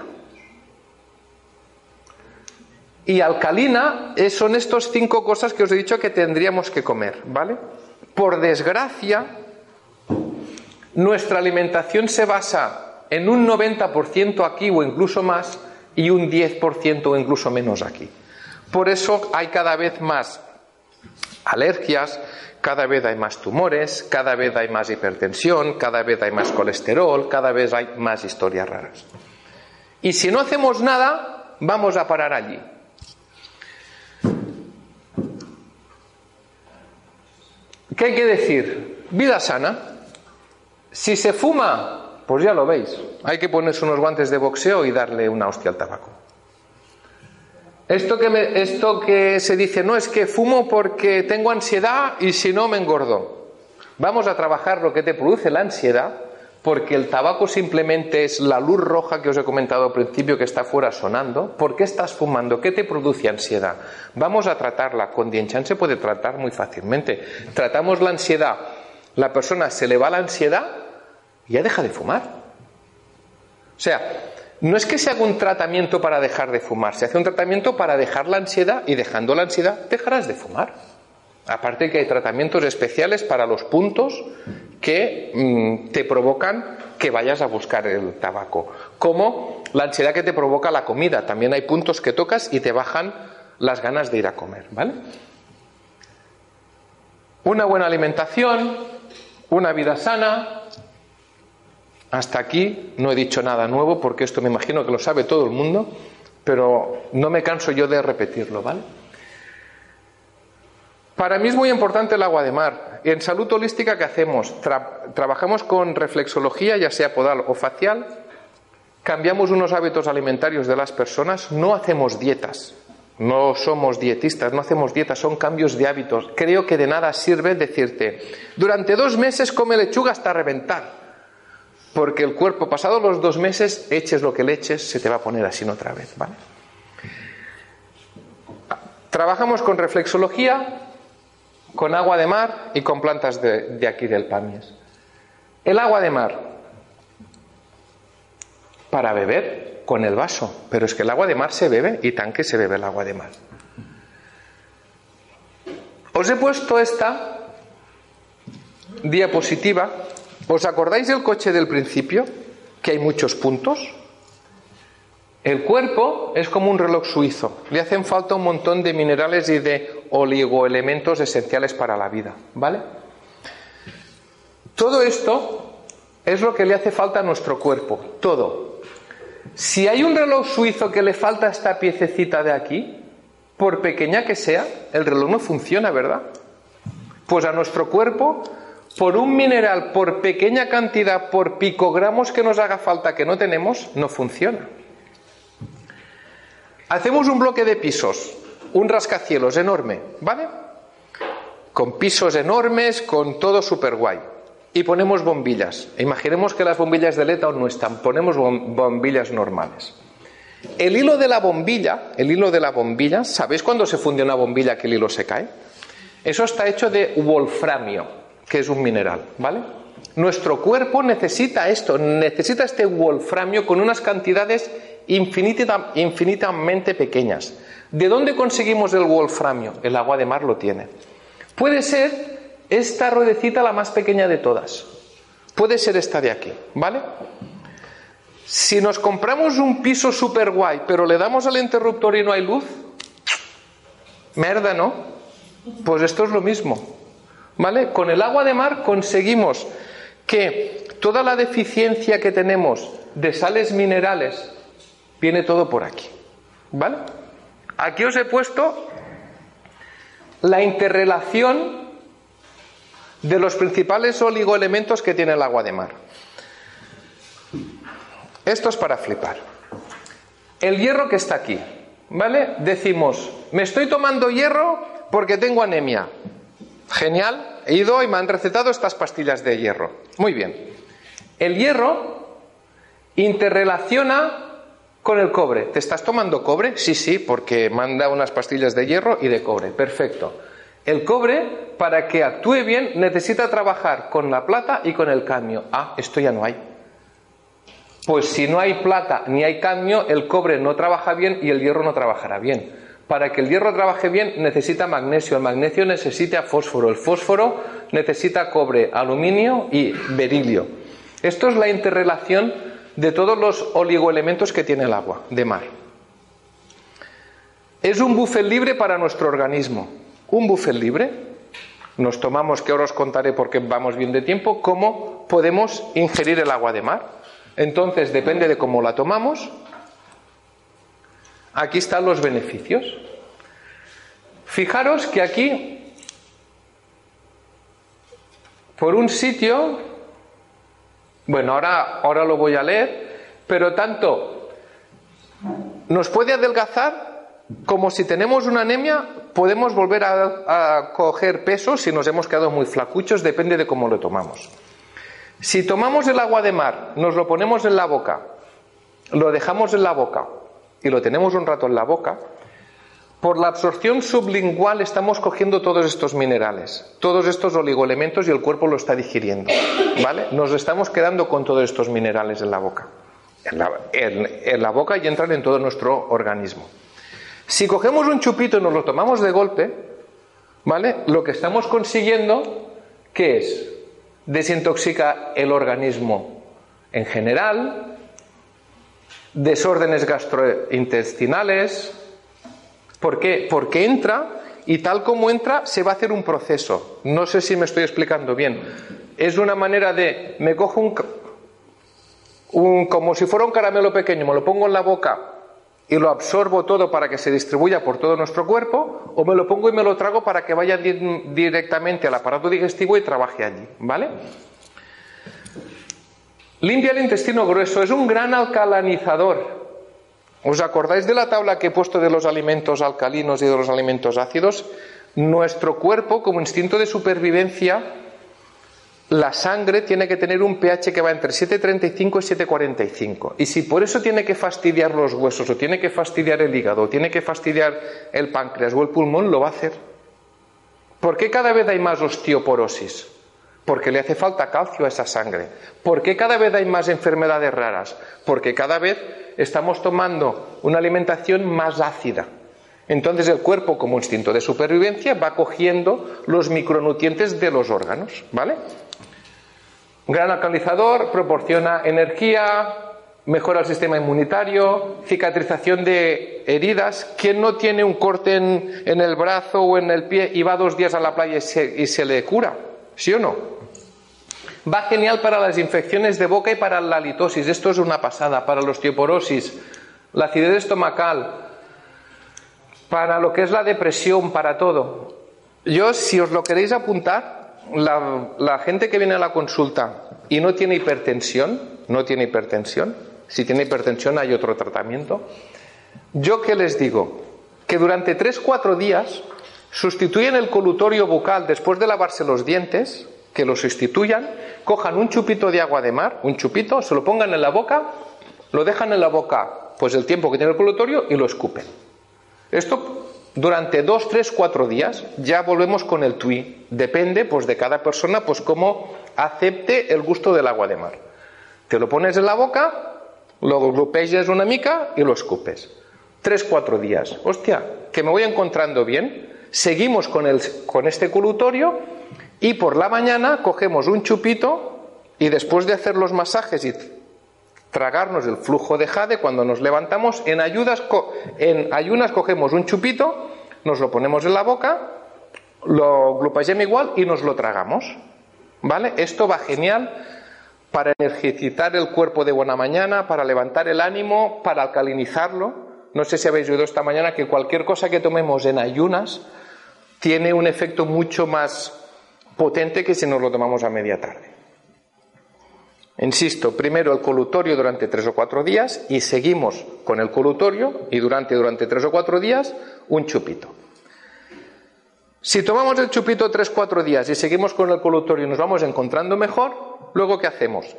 Y alcalina son estas cinco cosas que os he dicho que tendríamos que comer, ¿vale? Por desgracia, nuestra alimentación se basa en un 90% aquí o incluso más y un 10% o incluso menos aquí. Por eso hay cada vez más alergias, cada vez hay más tumores, cada vez hay más hipertensión, cada vez hay más colesterol, cada vez hay más historias raras. Y si no hacemos nada, vamos a parar allí. ¿Qué hay que decir? Vida sana. Si se fuma, pues ya lo veis. Hay que ponerse unos guantes de boxeo y darle una hostia al tabaco. Esto que, esto que se dice, no es que fumo porque tengo ansiedad y si no me engordo. Vamos a trabajar lo que te produce la ansiedad, porque el tabaco simplemente es la luz roja que os he comentado al principio que está fuera sonando. ¿Por qué estás fumando? ¿Qué te produce ansiedad? Vamos a tratarla. Con Dienchan se puede tratar muy fácilmente. Tratamos la ansiedad. La persona se le va la ansiedad y ya deja de fumar. O sea, no es que se haga un tratamiento para dejar de fumar, se hace un tratamiento para dejar la ansiedad y dejando la ansiedad dejarás de fumar. Aparte que hay tratamientos especiales para los puntos que mm, te provocan que vayas a buscar el tabaco, como la ansiedad que te provoca la comida. También hay puntos que tocas y te bajan las ganas de ir a comer, ¿vale? Una buena alimentación, una vida sana, hasta aquí no he dicho nada nuevo porque esto me imagino que lo sabe todo el mundo, pero no me canso yo de repetirlo, ¿vale? Para mí es muy importante el agua de mar. En salud holística, ¿qué hacemos? trabajamos con reflexología, ya sea podal o facial, cambiamos unos hábitos alimentarios de las personas, no hacemos dietas, no somos dietistas, no hacemos dietas, son cambios de hábitos. Creo que de nada sirve decirte, durante dos meses come lechuga hasta reventar. Porque el cuerpo, pasados los dos meses, eches lo que le eches, se te va a poner así otra vez, ¿vale? Trabajamos con reflexología, con agua de mar y con plantas de, de aquí del Pamies. El agua de mar, para beber con el vaso, pero es que el agua de mar se bebe y tan que se bebe el agua de mar. Os he puesto esta diapositiva ¿Os acordáis del coche del principio? Que hay muchos puntos. El cuerpo es como un reloj suizo. Le hacen falta un montón de minerales y de oligoelementos esenciales para la vida. ¿Vale? Todo esto es lo que le hace falta a nuestro cuerpo. Todo. Si hay un reloj suizo que le falta esta piececita de aquí, por pequeña que sea, el reloj no funciona, ¿verdad? Pues a nuestro cuerpo por un mineral, por pequeña cantidad, por picogramos que nos haga falta que no tenemos, no funciona. Hacemos un bloque de pisos, un rascacielos enorme, ¿vale? Con pisos enormes, con todo súper guay. Y ponemos bombillas. Imaginemos que las bombillas de LED no están, ponemos bombillas normales. El hilo de la bombilla, el hilo de la bombilla, ¿sabéis cuándo se funde una bombilla que el hilo se cae? Eso está hecho de wolframio que es un mineral, ¿vale? Nuestro cuerpo necesita esto, necesita este wolframio con unas cantidades infinitamente pequeñas. ¿De dónde conseguimos el wolframio? El agua de mar lo tiene. Puede ser esta ruedecita la más pequeña de todas. Puede ser esta de aquí, ¿vale? Si nos compramos un piso super guay, pero le damos al interruptor y no hay luz, merda, ¿no? Pues esto es lo mismo. ¿Vale? Con el agua de mar conseguimos que toda la deficiencia que tenemos de sales minerales viene todo por aquí. ¿Vale? Aquí os he puesto la interrelación de los principales oligoelementos que tiene el agua de mar. Esto es para flipar. El hierro que está aquí, ¿vale? Decimos, me estoy tomando hierro porque tengo anemia. Genial, he ido y me han recetado estas pastillas de hierro. Muy bien. El hierro interrelaciona con el cobre. ¿Te estás tomando cobre? Sí, sí, porque manda unas pastillas de hierro y de cobre. Perfecto. El cobre, para que actúe bien, necesita trabajar con la plata y con el cadmio. Ah, esto ya no hay. Pues si no hay plata ni hay cadmio, el cobre no trabaja bien y el hierro no trabajará bien. Para que el hierro trabaje bien necesita magnesio, el magnesio necesita fósforo, el fósforo necesita cobre, aluminio y berilio. Esto es la interrelación de todos los oligoelementos que tiene el agua de mar. Es un buffet libre para nuestro organismo. Un buffet libre. Nos tomamos, que ahora os contaré porque vamos bien de tiempo, cómo podemos ingerir el agua de mar. Entonces, depende de cómo la tomamos. Aquí están los beneficios. Fijaros que aquí, por un sitio, bueno, ahora, ahora lo voy a leer, pero tanto nos puede adelgazar como si tenemos una anemia, podemos volver a, coger peso si nos hemos quedado muy flacuchos, depende de cómo lo tomamos. Si tomamos el agua de mar, nos lo ponemos en la boca, lo dejamos en la boca y lo tenemos un rato en la boca, por la absorción sublingual estamos cogiendo todos estos minerales, todos estos oligoelementos y el cuerpo lo está digiriendo. ¿Vale? Nos estamos quedando con todos estos minerales en la boca. En la, boca y entran en todo nuestro organismo. Si cogemos un chupito y nos lo tomamos de golpe, ¿vale? Lo que estamos consiguiendo, ¿qué es? Desintoxica el organismo en general, desórdenes gastrointestinales. ¿Por qué? Porque entra y tal como entra se va a hacer un proceso. No sé si me estoy explicando bien. Es una manera de, me cojo un, un como si fuera un caramelo pequeño, me lo pongo en la boca y lo absorbo todo para que se distribuya por todo nuestro cuerpo, o me lo pongo y me lo trago para que vaya directamente al aparato digestivo y trabaje allí, ¿vale? Limpia el intestino grueso, es un gran alcalinizador. ¿Os acordáis de la tabla que he puesto de los alimentos alcalinos y de los alimentos ácidos? Nuestro cuerpo, como instinto de supervivencia, la sangre tiene que tener un pH que va entre 7,35 y 7,45. Y si por eso tiene que fastidiar los huesos, o tiene que fastidiar el hígado, o tiene que fastidiar el páncreas o el pulmón, lo va a hacer. ¿Por qué cada vez hay más osteoporosis? Porque le hace falta calcio a esa sangre. ¿Por qué cada vez hay más enfermedades raras? Porque cada vez estamos tomando una alimentación más ácida. Entonces el cuerpo, como instinto de supervivencia, va cogiendo los micronutrientes de los órganos, ¿vale? gran alcalizador, proporciona energía, mejora el sistema inmunitario, cicatrización de heridas. ¿Quién no tiene un corte en, el brazo o en el pie y va dos días a la playa y se, y se le cura? ¿Sí o no? Va genial para las infecciones de boca y para la litosis. Esto es una pasada. Para la osteoporosis, la acidez estomacal, para lo que es la depresión, para todo. Yo, si os lo queréis apuntar, la, gente que viene a la consulta y no tiene hipertensión, no tiene hipertensión, si tiene hipertensión hay otro tratamiento, yo qué les digo, que durante 3-4 días sustituyen el colutorio bucal después de lavarse los dientes, que lo sustituyan, cojan un chupito de agua de mar, un chupito, se lo pongan en la boca, lo dejan en la boca pues el tiempo que tiene el colutorio y lo escupen. Esto durante dos, tres, cuatro días, ya volvemos con el tui. Depende, pues, de cada persona, pues, cómo acepte el gusto del agua de mar. Te lo pones en la boca, lo glupelles una mica y lo escupes. Tres, cuatro días. Hostia, que me voy encontrando bien. Seguimos con, el, con este colutorio y por la mañana cogemos un chupito y después de hacer los masajes y tragarnos el flujo de jade cuando nos levantamos. En, ayudas, en ayunas cogemos un chupito, nos lo ponemos en la boca, lo glupagem igual y nos lo tragamos. ¿Vale? Esto va genial para energizar el cuerpo de buena mañana, para levantar el ánimo, para alcalinizarlo. No sé si habéis oído esta mañana que cualquier cosa que tomemos en ayunas tiene un efecto mucho más potente que si nos lo tomamos a media tarde. Insisto, primero el colutorio durante tres o cuatro días y seguimos con el colutorio y durante, durante tres o cuatro días un chupito. Si tomamos el chupito tres o cuatro días y seguimos con el colutorio y nos vamos encontrando mejor, luego ¿qué hacemos?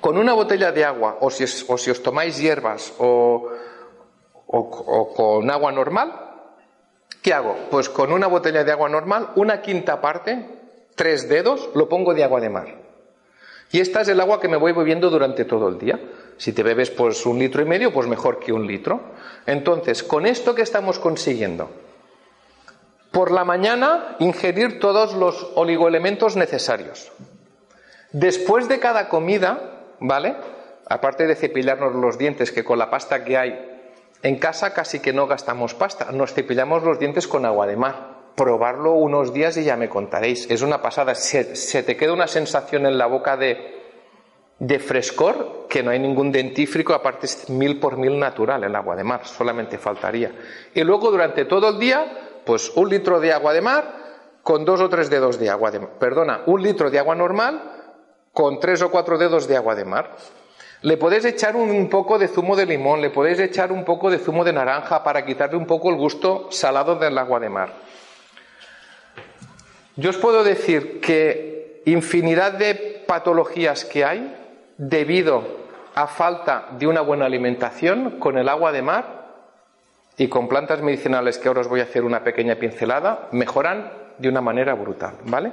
Con una botella de agua o si, os tomáis hierbas o, o con agua normal, ¿qué hago? Pues con una botella de agua normal, una quinta parte, tres dedos, lo pongo de agua de mar. Y esta es el agua que me voy bebiendo durante todo el día. Si te bebes pues un litro y medio, pues mejor que un litro. Entonces, con esto que estamos consiguiendo, por la mañana ingerir todos los oligoelementos necesarios. Después de cada comida, ¿vale? Aparte de cepillarnos los dientes, que con la pasta que hay En casa casi que no gastamos pasta, nos cepillamos los dientes con agua de mar. Probarlo unos días y ya me contaréis. Es una pasada. Se, te queda una sensación en la boca de, de frescor que no hay ningún dentífrico, aparte es mil por mil natural el agua de mar, solamente faltaría. Y luego durante todo el día, pues un litro de agua de mar con dos o tres dedos de agua de mar. Perdona, un litro de agua normal con tres o cuatro dedos de agua de mar. Le podéis echar un poco de zumo de limón, le podéis echar un poco de zumo de naranja para quitarle un poco el gusto salado del agua de mar. Yo os puedo decir que infinidad de patologías que hay debido a falta de una buena alimentación con el agua de mar y con plantas medicinales que ahora os voy a hacer una pequeña pincelada, mejoran de una manera brutal, ¿vale?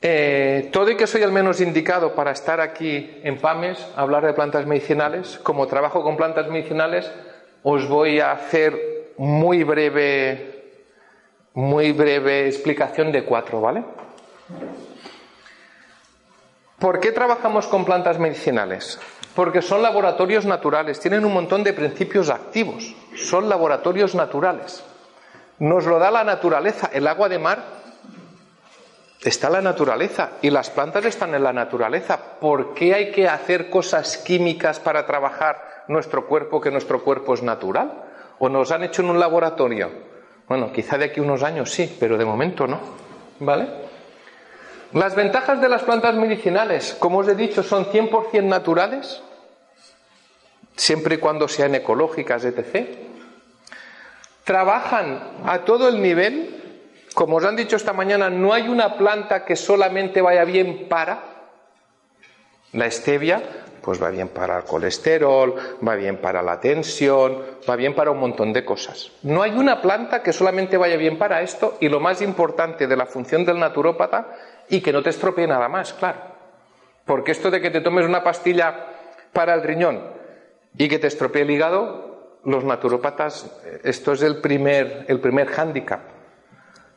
Eh, todo y que soy el menos indicado para estar aquí en PAMES, hablar de plantas medicinales, como trabajo con plantas medicinales, os voy a hacer muy breve, muy breve explicación de cuatro, ¿vale? ¿Por qué trabajamos con plantas medicinales? Porque son laboratorios naturales, tienen un montón de principios activos, son laboratorios naturales. Nos lo da la naturaleza, el agua de mar está la naturaleza y las plantas están en la naturaleza. ¿Por qué hay que hacer cosas químicas para trabajar nuestro cuerpo que nuestro cuerpo es natural? ¿O nos han hecho en un laboratorio? Bueno, quizá de aquí unos años sí, pero de momento no. ¿Vale? Las ventajas de las plantas medicinales, como os he dicho, son 100% naturales, siempre y cuando sean ecológicas, etc. Trabajan a todo el nivel como os han dicho esta mañana, no hay una planta que solamente vaya bien para la stevia, pues va bien para el colesterol, va bien para la tensión, va bien para un montón de cosas. No hay una planta que solamente vaya bien para esto y lo más importante de la función del naturópata y que no te estropee nada más, claro. Porque esto de que te tomes una pastilla para el riñón y que te estropee el hígado, los naturópatas, eh, esto es el primer, el primer hándicap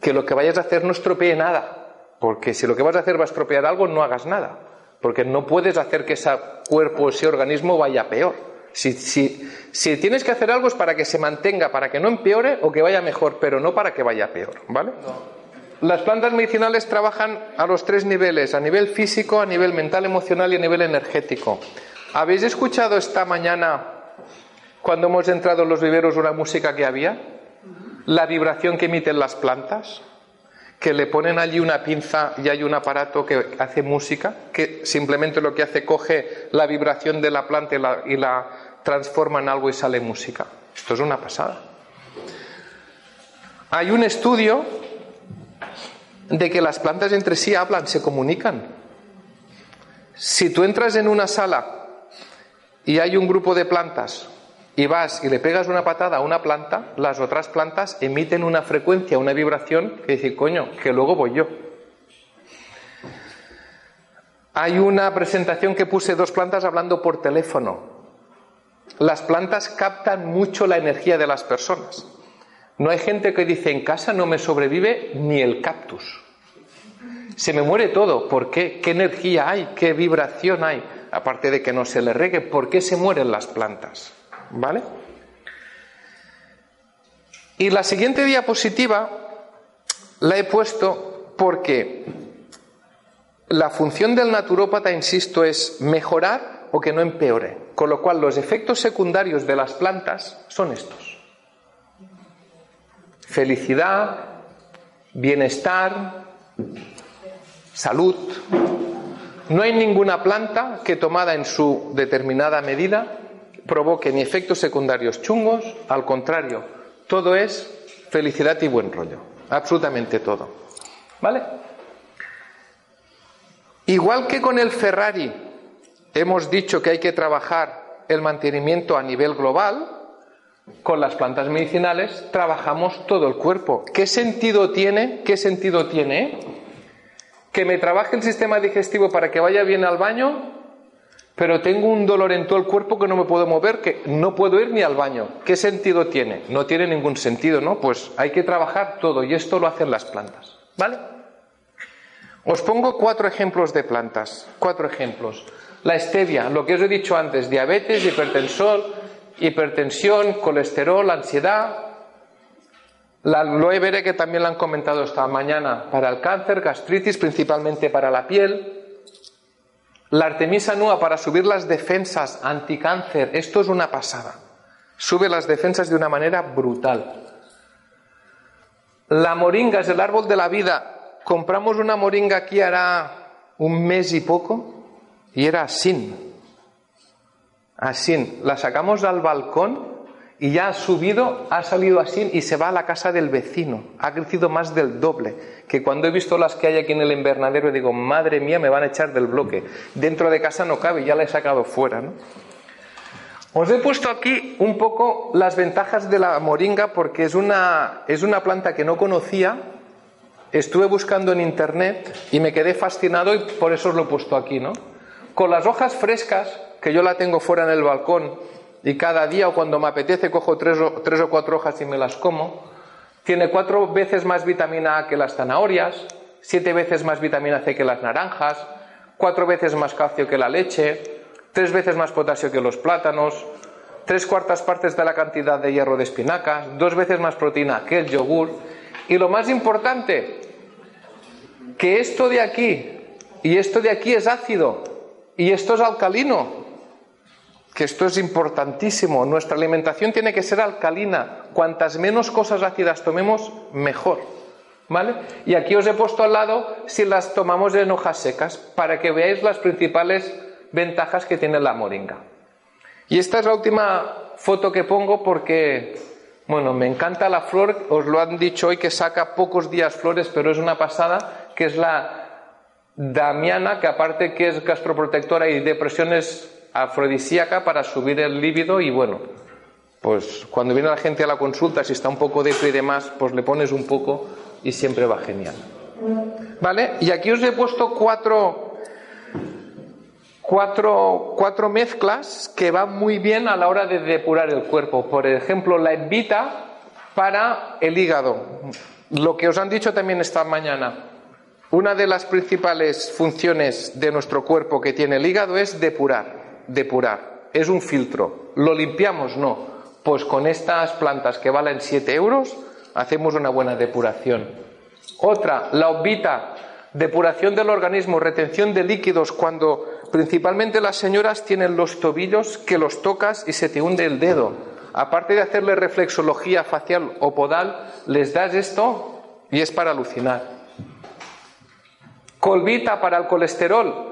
que lo que vayas a hacer no estropee nada, porque si lo que vas a hacer va a estropear algo, no hagas nada, porque no puedes hacer que ese cuerpo, ese organismo vaya peor. Si, tienes que hacer algo es para que se mantenga, para que no empeore o que vaya mejor, pero no para que vaya peor, ¿vale? Las plantas medicinales trabajan a los tres niveles, a nivel físico, a nivel mental, emocional y a nivel energético. ¿Habéis escuchado esta mañana, cuando hemos entrado en los viveros, una música que había? La vibración que emiten las plantas, que le ponen allí una pinza y hay un aparato que hace música, que simplemente lo que hace coge la vibración de la planta y la, transforma en algo y sale música. Esto es una pasada. Hay un estudio de que las plantas entre sí hablan, se comunican. Si tú entras en una sala y hay un grupo de plantas y vas y le pegas una patada a una planta, las otras plantas emiten una frecuencia, una vibración que dice, coño, que luego voy yo. Hay una presentación que puse dos plantas hablando por teléfono. Las plantas captan mucho la energía de las personas. No hay gente que dice en casa no me sobrevive ni el cactus. Se me muere todo. ¿Por qué? ¿Qué energía hay? ¿Qué vibración hay? Aparte de que no se le regue, ¿por qué se mueren las plantas? ¿Vale? Y la siguiente diapositiva la he puesto porque la función del naturópata, insisto, es mejorar o que no empeore. Con lo cual los efectos secundarios de las plantas son estos. Felicidad, bienestar, salud. No hay ninguna planta que tomada en su determinada medida provoque ni efectos secundarios chungos, al contrario, todo es felicidad y buen rollo, absolutamente todo. ¿Vale? Igual que con el Ferrari hemos dicho que hay que trabajar el mantenimiento a nivel global, con las plantas medicinales trabajamos todo el cuerpo. ¿Qué sentido tiene? ¿Qué sentido tiene? Que me trabaje el sistema digestivo para que vaya bien al baño pero tengo un dolor en todo el cuerpo que no me puedo mover, que no puedo ir ni al baño. ¿Qué sentido tiene? No tiene ningún sentido, ¿no? Pues hay que trabajar todo y esto lo hacen las plantas, ¿vale? Os pongo cuatro ejemplos de plantas, cuatro ejemplos. La stevia, lo que os he dicho antes, diabetes, hipertensión, hipertensión, colesterol, ansiedad. La aloe vera que también la han comentado esta mañana para el cáncer, gastritis, principalmente para la piel. La artemisa nua para subir las defensas anticáncer, esto es una pasada. Sube las defensas de una manera brutal. La moringa es el árbol de la vida. Compramos una moringa aquí hará un mes y poco y era así. Así. La sacamos al balcón y ya ha subido, ha salido así y se va a la casa del vecino. Ha crecido más del doble. Que cuando he visto las que hay aquí en el invernadero digo, madre mía, me van a echar del bloque. Dentro de casa no cabe, ya la he sacado fuera. ¿no? Os he puesto aquí un poco las ventajas de la moringa porque es una, es una planta que no conocía. Estuve buscando en internet y me quedé fascinado y por eso os lo he puesto aquí, ¿no? Con las hojas frescas, que yo la tengo fuera en el balcón y cada día o cuando me apetece cojo tres o, tres o cuatro hojas y me las como, tiene cuatro veces más vitamina A que las zanahorias, siete veces más vitamina C que las naranjas, cuatro veces más calcio que la leche, tres veces más potasio que los plátanos, tres cuartas partes de la cantidad de hierro de espinacas, dos veces más proteína que el yogur. Y lo más importante, que esto de aquí y esto de aquí es ácido y esto es alcalino, esto es importantísimo. Nuestra alimentación tiene que ser alcalina. Cuantas menos cosas ácidas tomemos, mejor. ¿Vale? Y aquí os he puesto al lado si las tomamos en hojas secas, para que veáis las principales ventajas que tiene la moringa. Y esta es la última foto que pongo porque, bueno, me encanta la flor, os lo han dicho hoy que saca pocos días flores, pero es una pasada, que es la Damiana, que aparte que es gastroprotectora y depresión es afrodisíaca para subir el líbido y bueno, pues cuando viene la gente a la consulta, si está un poco de y demás, pues le pones un poco y siempre va genial. ¿Vale? Y aquí os he puesto cuatro, cuatro, cuatro mezclas que van muy bien a la hora de depurar el cuerpo. Por ejemplo, la evita para el hígado. Lo que os han dicho también esta mañana. Una de las principales funciones de nuestro cuerpo que tiene el hígado es depurar, depurar. Es un filtro. ¿Lo limpiamos? No. Pues con estas plantas que valen 7 euros hacemos una buena depuración. Otra, la obvita, depuración del organismo, retención de líquidos cuando principalmente las señoras tienen los tobillos que los tocas y se te hunde el dedo. Aparte de hacerle reflexología facial o podal, les das esto y es para alucinar. Colvita para el colesterol,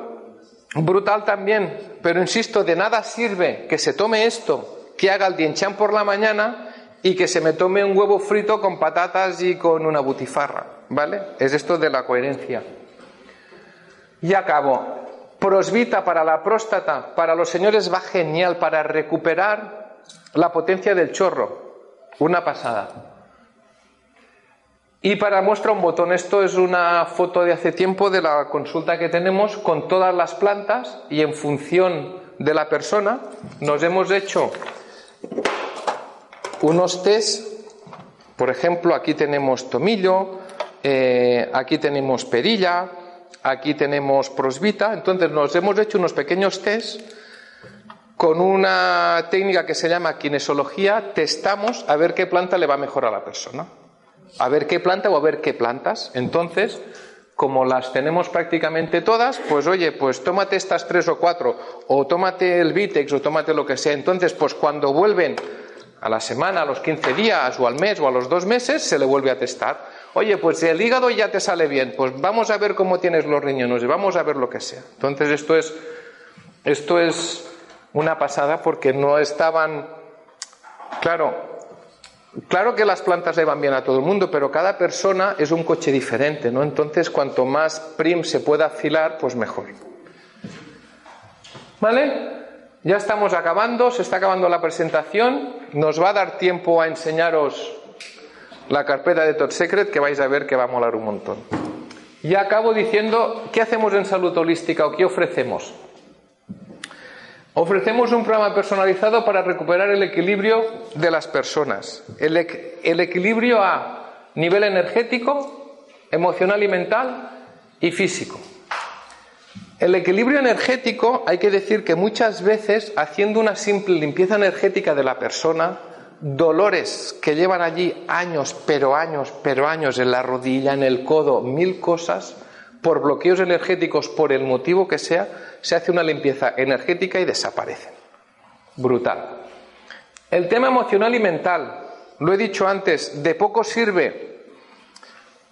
brutal también, pero insisto, de nada sirve que se tome esto, que haga el dienchan por la mañana y que se me tome un huevo frito con patatas y con una butifarra, ¿vale? Es esto de la coherencia. Y acabo. Prosvita para la próstata, para los señores va genial para recuperar la potencia del chorro. Una pasada. Y para muestra un botón, esto es una foto de hace tiempo de la consulta que tenemos con todas las plantas y en función de la persona nos hemos hecho unos test. Por ejemplo, aquí tenemos tomillo, eh, aquí tenemos perilla, aquí tenemos prosvita. Entonces nos hemos hecho unos pequeños test con una técnica que se llama kinesología. Testamos a ver qué planta le va mejor a la persona a ver qué planta o a ver qué plantas. Entonces, como las tenemos prácticamente todas, pues oye, pues tómate estas tres o cuatro, o tómate el Vitex, o tómate lo que sea. Entonces, pues cuando vuelven a la semana, a los 15 días, o al mes, o a los dos meses, se le vuelve a testar. Oye, pues el hígado ya te sale bien, pues vamos a ver cómo tienes los riñones y vamos a ver lo que sea. Entonces, esto es, esto es una pasada porque no estaban, claro, Claro que las plantas le van bien a todo el mundo, pero cada persona es un coche diferente, ¿no? Entonces, cuanto más prim se pueda afilar, pues mejor. ¿Vale? Ya estamos acabando, se está acabando la presentación. Nos va a dar tiempo a enseñaros la carpeta de Top Secret, que vais a ver que va a molar un montón. Y acabo diciendo, ¿qué hacemos en salud holística o qué ofrecemos? Ofrecemos un programa personalizado para recuperar el equilibrio de las personas. El, equilibrio a nivel energético, emocional y mental y físico. El equilibrio energético hay que decir que muchas veces haciendo una simple limpieza energética de la persona, dolores que llevan allí años, pero años, pero años en la rodilla, en el codo, mil cosas, por bloqueos energéticos, por el motivo que sea, se hace una limpieza energética y desaparecen. Brutal. El tema emocional y mental, lo he dicho antes, de poco sirve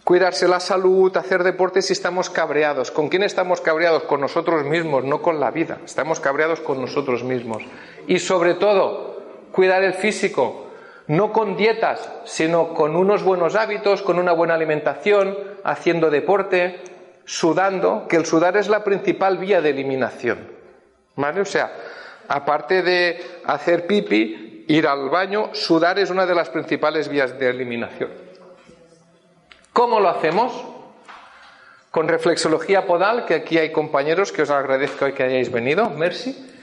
cuidarse la salud, hacer deporte si estamos cabreados. ¿Con quién estamos cabreados? Con nosotros mismos, no con la vida. Estamos cabreados con nosotros mismos. Y sobre todo, cuidar el físico, no con dietas, sino con unos buenos hábitos, con una buena alimentación, haciendo deporte, sudando, que el sudar es la principal vía de eliminación. ¿Vale? O sea, aparte de hacer pipi, ir al baño, sudar es una de las principales vías de eliminación. ¿Cómo lo hacemos? Con reflexología podal, que aquí hay compañeros que os agradezco que hayáis venido, merci.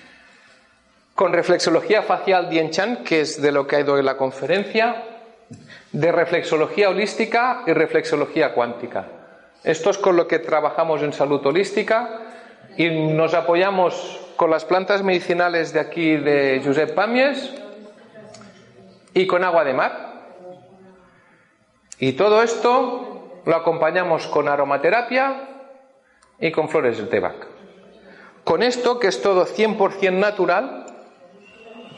Con reflexología facial Dien Chan, que es de lo que ha ido en la conferencia, de reflexología holística y reflexología cuántica. Esto es con lo que trabajamos en salud holística y nos apoyamos con las plantas medicinales de aquí de Josep Pamies y con agua de mar. Y todo esto lo acompañamos con aromaterapia y con flores del tebac. Con esto, que es todo 100% natural,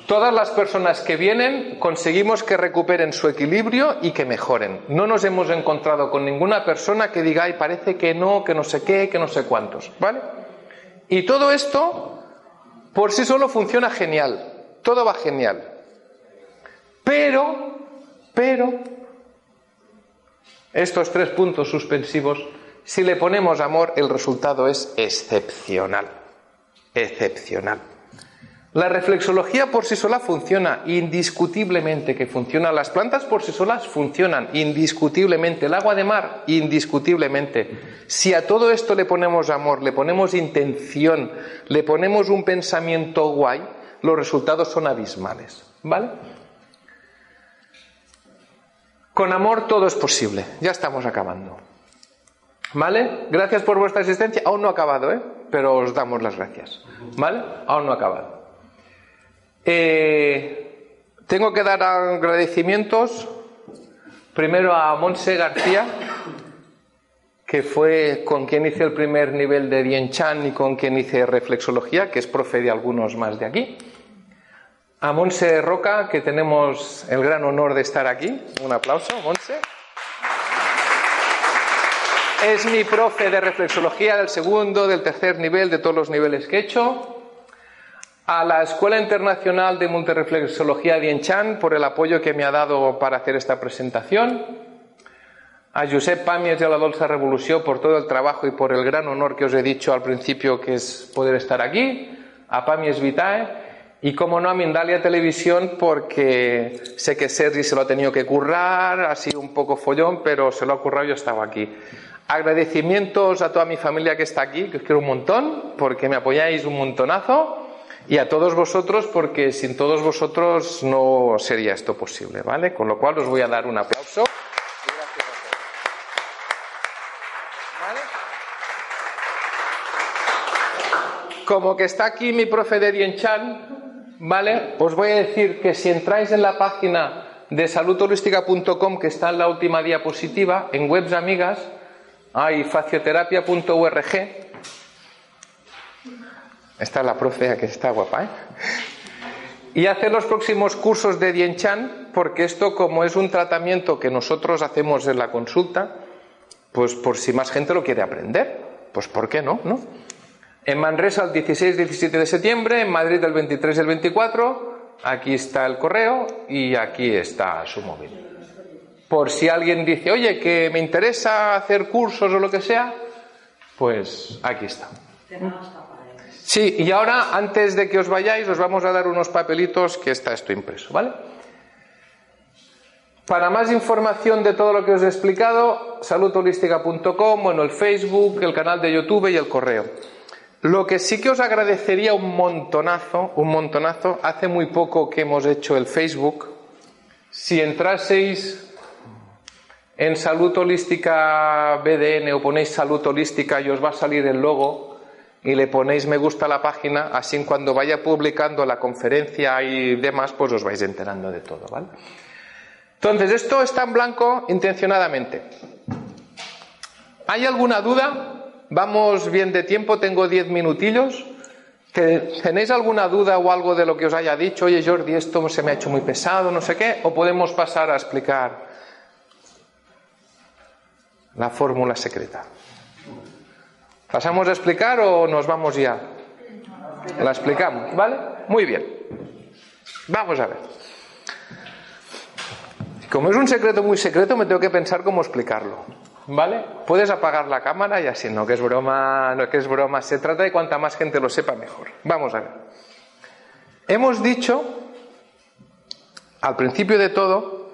Todas las personas que vienen conseguimos que recuperen su equilibrio y que mejoren. No nos hemos encontrado con ninguna persona que diga, ay, parece que no, que no sé qué, que no sé cuántos. ¿Vale? Y todo esto por sí solo funciona genial. Todo va genial. Pero, pero, estos tres puntos suspensivos, si le ponemos amor, el resultado es excepcional. Excepcional. La reflexología por sí sola funciona indiscutiblemente, que funciona. Las plantas por sí solas funcionan indiscutiblemente. El agua de mar, indiscutiblemente. Si a todo esto le ponemos amor, le ponemos intención, le ponemos un pensamiento guay, los resultados son abismales. ¿Vale? Con amor todo es posible. Ya estamos acabando. ¿Vale? Gracias por vuestra asistencia. Aún no ha acabado, ¿eh? Pero os damos las gracias. ¿Vale? Aún no ha acabado. Eh, tengo que dar agradecimientos primero a Monse García, que fue con quien hice el primer nivel de Dien Chan y con quien hice reflexología, que es profe de algunos más de aquí. A Monse Roca, que tenemos el gran honor de estar aquí. Un aplauso, Monse. Es mi profe de reflexología del segundo, del tercer nivel, de todos los niveles que he hecho a la Escuela Internacional de Multireflexología de Enchan por el apoyo que me ha dado para hacer esta presentación, a Josep Pamies y a la Dolce Revolución por todo el trabajo y por el gran honor que os he dicho al principio que es poder estar aquí, a Pamies Vitae y como no a Mindalia Televisión porque sé que Sergi se lo ha tenido que currar, ha sido un poco follón, pero se lo ha currado y yo estaba aquí. Agradecimientos a toda mi familia que está aquí, que os quiero un montón, porque me apoyáis un montonazo y a todos vosotros porque sin todos vosotros no sería esto posible, ¿vale? Con lo cual os voy a dar un aplauso. Como que está aquí mi profe de Dienchan, ¿vale? Os voy a decir que si entráis en la página de saludholística.com que está en la última diapositiva, en webs amigas, hay facioterapia.org esta es la profe que está guapa, ¿eh? Y hacer los próximos cursos de Dien Chan, porque esto, como es un tratamiento que nosotros hacemos en la consulta, pues por si más gente lo quiere aprender, pues ¿por qué no? no? En Manresa el 16-17 de septiembre, en Madrid el 23 y el 24, aquí está el correo y aquí está su móvil. Por si alguien dice, oye, que me interesa hacer cursos o lo que sea, pues aquí está. Sí, y ahora, antes de que os vayáis, os vamos a dar unos papelitos que está esto impreso, ¿vale? Para más información de todo lo que os he explicado, saludholística.com, bueno, el Facebook, el canal de YouTube y el correo. Lo que sí que os agradecería un montonazo, un montonazo, hace muy poco que hemos hecho el Facebook, si entraseis en salud holística BDN o ponéis salud holística y os va a salir el logo y le ponéis me gusta a la página, así cuando vaya publicando la conferencia y demás, pues os vais enterando de todo, ¿vale? Entonces, esto está en blanco intencionadamente. ¿Hay alguna duda? Vamos bien de tiempo, tengo diez minutillos. ¿Tenéis alguna duda o algo de lo que os haya dicho? Oye, Jordi, esto se me ha hecho muy pesado, no sé qué. ¿O podemos pasar a explicar la fórmula secreta? ¿Pasamos a explicar o nos vamos ya? La explicamos, ¿vale? Muy bien. Vamos a ver. Como es un secreto muy secreto, me tengo que pensar cómo explicarlo. ¿Vale? Puedes apagar la cámara y así, no que es broma, no que es broma. Se trata de cuanta más gente lo sepa mejor. Vamos a ver. Hemos dicho al principio de todo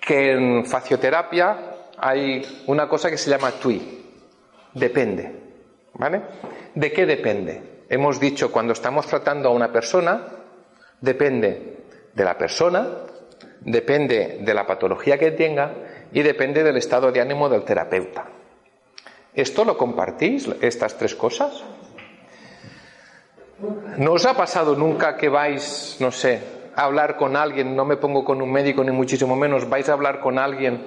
que en facioterapia hay una cosa que se llama TUI. Depende. ¿Vale? ¿De qué depende? Hemos dicho cuando estamos tratando a una persona, depende de la persona, depende de la patología que tenga y depende del estado de ánimo del terapeuta. ¿Esto lo compartís, estas tres cosas? ¿No os ha pasado nunca que vais, no sé, a hablar con alguien, no me pongo con un médico ni muchísimo menos, vais a hablar con alguien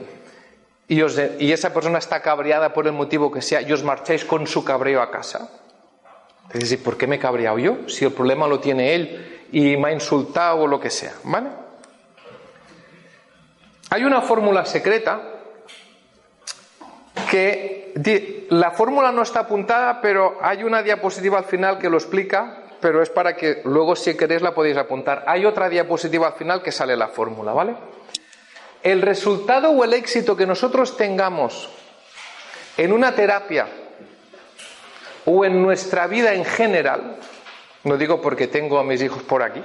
y, y esa persona está cabreada por el motivo que sea y os marcháis con su cabreo a casa? Es ¿por qué me he cabreado yo? Si el problema lo tiene él y me ha insultado o lo que sea, ¿vale? Hay una fórmula secreta que la fórmula no está apuntada, pero hay una diapositiva al final que lo explica, pero es para que luego si queréis la podéis apuntar. Hay otra diapositiva al final que sale la fórmula, ¿vale? El resultado o el éxito que nosotros tengamos en una terapia o en nuestra vida en general, no digo porque tengo a mis hijos por aquí,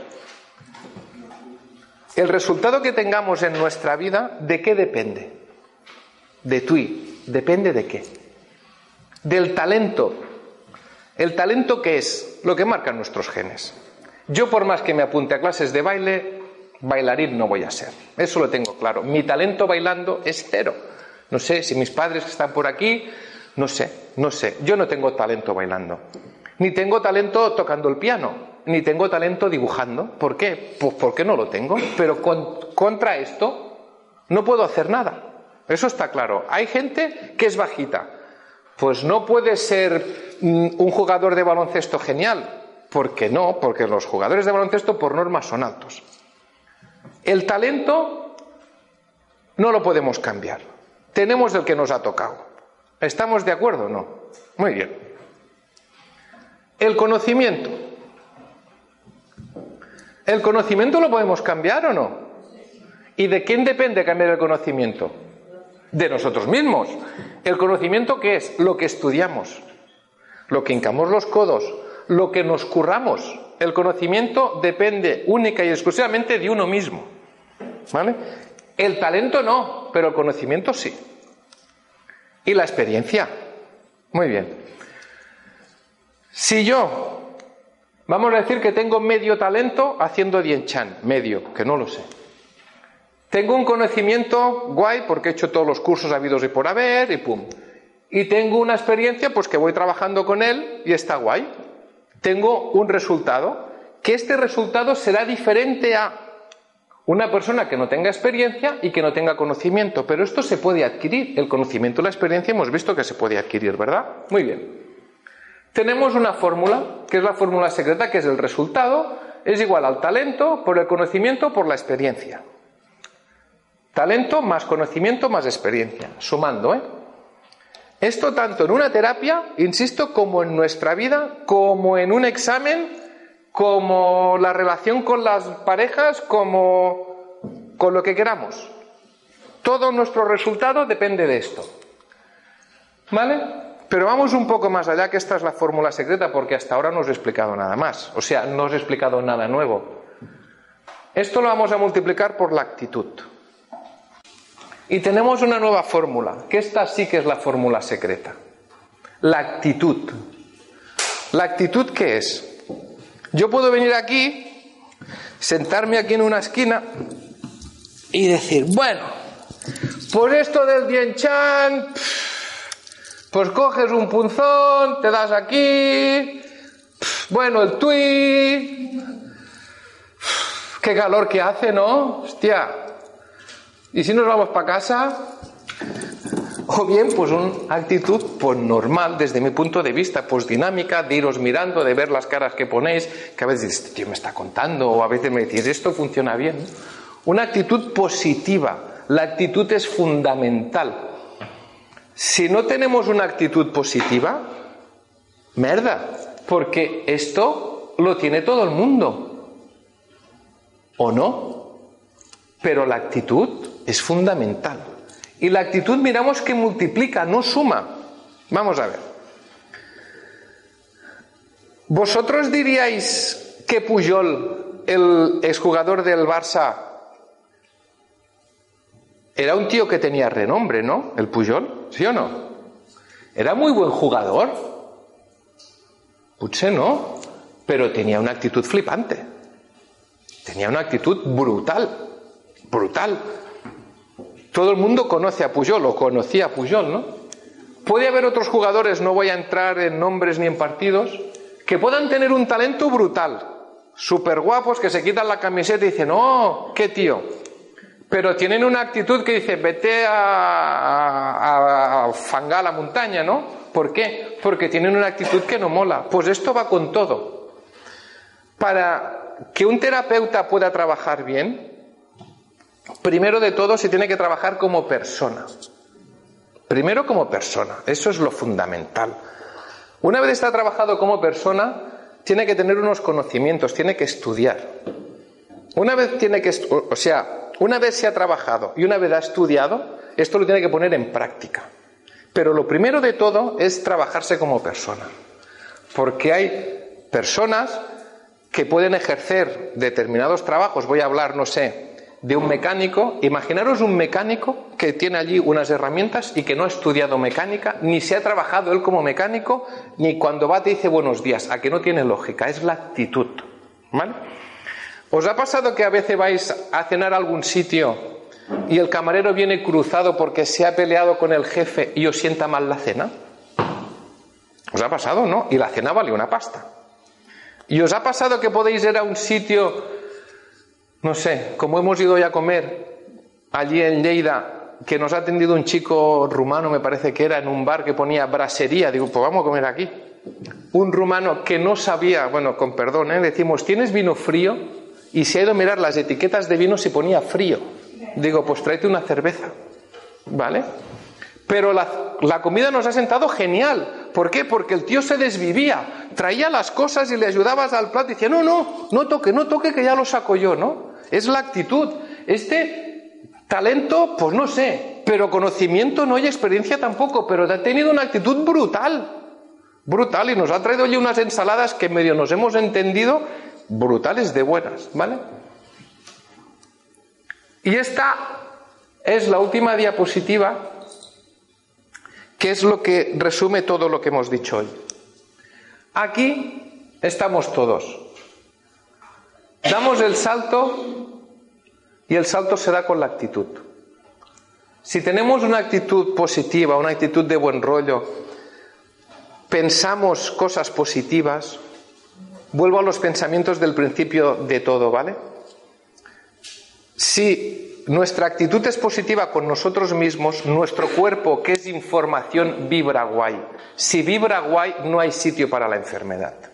el resultado que tengamos en nuestra vida, ¿de qué depende? De TUI. ¿Depende de qué? Del talento. ¿El talento qué es? Lo que marcan nuestros genes. Yo por más que me apunte a clases de baile, bailarín no voy a ser. Eso lo tengo claro. Mi talento bailando es cero. No sé si mis padres están por aquí, no sé, no sé. Yo no tengo talento bailando. Ni tengo talento tocando el piano ni tengo talento dibujando. ¿Por qué? Pues porque no lo tengo. Pero contra esto no puedo hacer nada. Eso está claro. Hay gente que es bajita. Pues no puede ser mm, un jugador de baloncesto genial. ¿Por qué no? Porque los jugadores de baloncesto por norma son altos. El talento no lo podemos cambiar. Tenemos el que nos ha tocado. ¿Estamos de acuerdo o no? Muy bien. El conocimiento. ¿El conocimiento lo podemos cambiar o no? ¿Y de quién depende cambiar el conocimiento? De nosotros mismos. ¿El conocimiento qué es? Lo que estudiamos, lo que hincamos los codos, lo que nos curramos. El conocimiento depende única y exclusivamente de uno mismo. ¿Vale? El talento no, pero el conocimiento sí. Y la experiencia. Muy bien. Si yo Vamos a decir que tengo medio talento haciendo Chan, medio, que no lo sé. Tengo un conocimiento guay porque he hecho todos los cursos habidos y por haber y pum. Y tengo una experiencia pues que voy trabajando con él y está guay. Tengo un resultado, que este resultado será diferente a una persona que no tenga experiencia y que no tenga conocimiento, pero esto se puede adquirir. El conocimiento y la experiencia hemos visto que se puede adquirir, ¿verdad? Muy bien. Tenemos una fórmula, que es la fórmula secreta, que es el resultado, es igual al talento por el conocimiento por la experiencia. Talento más conocimiento más experiencia, sumando, ¿eh? Esto tanto en una terapia, insisto, como en nuestra vida, como en un examen, como la relación con las parejas, como con lo que queramos. Todo nuestro resultado depende de esto. ¿Vale? Pero vamos un poco más allá, que esta es la fórmula secreta, porque hasta ahora no os he explicado nada más. O sea, no os he explicado nada nuevo. Esto lo vamos a multiplicar por la actitud. Y tenemos una nueva fórmula, que esta sí que es la fórmula secreta. La actitud. ¿La actitud qué es? Yo puedo venir aquí, sentarme aquí en una esquina y decir, bueno, Pues esto del Dien Chan, pues coges un punzón, te das aquí, bueno, el tui, qué calor que hace, ¿no? Hostia. ¿Y si nos vamos para casa? O bien, pues una actitud pues normal desde mi punto de vista, pues dinámica, de iros mirando, de ver las caras que ponéis, que a veces tío me está contando, o a veces me decís, esto funciona bien. Una actitud positiva. La actitud es fundamental. Si no tenemos una actitud positiva, merda, porque esto lo tiene todo el mundo. ¿O no? Pero la actitud es fundamental. Y la actitud miramos que multiplica, no suma. Vamos a ver. ¿Vosotros diríais que Pujol, el exjugador del Barça, era un tío que tenía renombre, ¿no? El Pujol, ¿sí o no? Era muy buen jugador. Puche no, pero tenía una actitud flipante. Tenía una actitud brutal, brutal. Todo el mundo conoce a Pujol o conocía a Pujol, ¿no? Puede haber otros jugadores, no voy a entrar en nombres ni en partidos, que puedan tener un talento brutal, súper guapos, que se quitan la camiseta y dicen, oh, qué tío. Pero tienen una actitud que dice, vete a, a, a fangar la montaña, ¿no? ¿Por qué? Porque tienen una actitud que no mola. Pues esto va con todo. Para que un terapeuta pueda trabajar bien, primero de todo se tiene que trabajar como persona. Primero como persona, eso es lo fundamental. Una vez está trabajado como persona, tiene que tener unos conocimientos, tiene que estudiar. Una vez tiene que, o sea, una vez se ha trabajado y una vez ha estudiado, esto lo tiene que poner en práctica. Pero lo primero de todo es trabajarse como persona. Porque hay personas que pueden ejercer determinados trabajos, voy a hablar, no sé, de un mecánico, imaginaros un mecánico que tiene allí unas herramientas y que no ha estudiado mecánica, ni se ha trabajado él como mecánico, ni cuando va te dice buenos días, a que no tiene lógica, es la actitud. ¿Vale? ¿Os ha pasado que a veces vais a cenar a algún sitio y el camarero viene cruzado porque se ha peleado con el jefe y os sienta mal la cena? ¿Os ha pasado, no? Y la cena vale una pasta. ¿Y os ha pasado que podéis ir a un sitio no sé, como hemos ido ya a comer allí en Lleida, que nos ha atendido un chico rumano, me parece que era, en un bar que ponía brasería, digo, pues vamos a comer aquí. Un rumano que no sabía, bueno, con perdón, ¿eh? decimos, ¿tienes vino frío? Y se ha ido a mirar las etiquetas de vino si ponía frío. Digo, pues tráete una cerveza, ¿vale? Pero la, la, comida nos ha sentado genial. ¿Por qué? Porque el tío se desvivía, traía las cosas y le ayudabas al plato y decía, no, no, no toque, no toque, que ya lo saco yo, ¿no? Es la actitud. Este talento, pues no sé, pero conocimiento no hay experiencia tampoco, pero ha tenido una actitud brutal, brutal, y nos ha traído hoy unas ensaladas que medio nos hemos entendido brutales de buenas, ¿vale? Y esta es la última diapositiva, que es lo que resume todo lo que hemos dicho hoy. Aquí estamos todos. Damos el salto y el salto se da con la actitud. Si tenemos una actitud positiva, una actitud de buen rollo, pensamos cosas positivas, vuelvo a los pensamientos del principio de todo, ¿vale? Si nuestra actitud es positiva con nosotros mismos, nuestro cuerpo, que es información, vibra guay. Si vibra guay, no hay sitio para la enfermedad.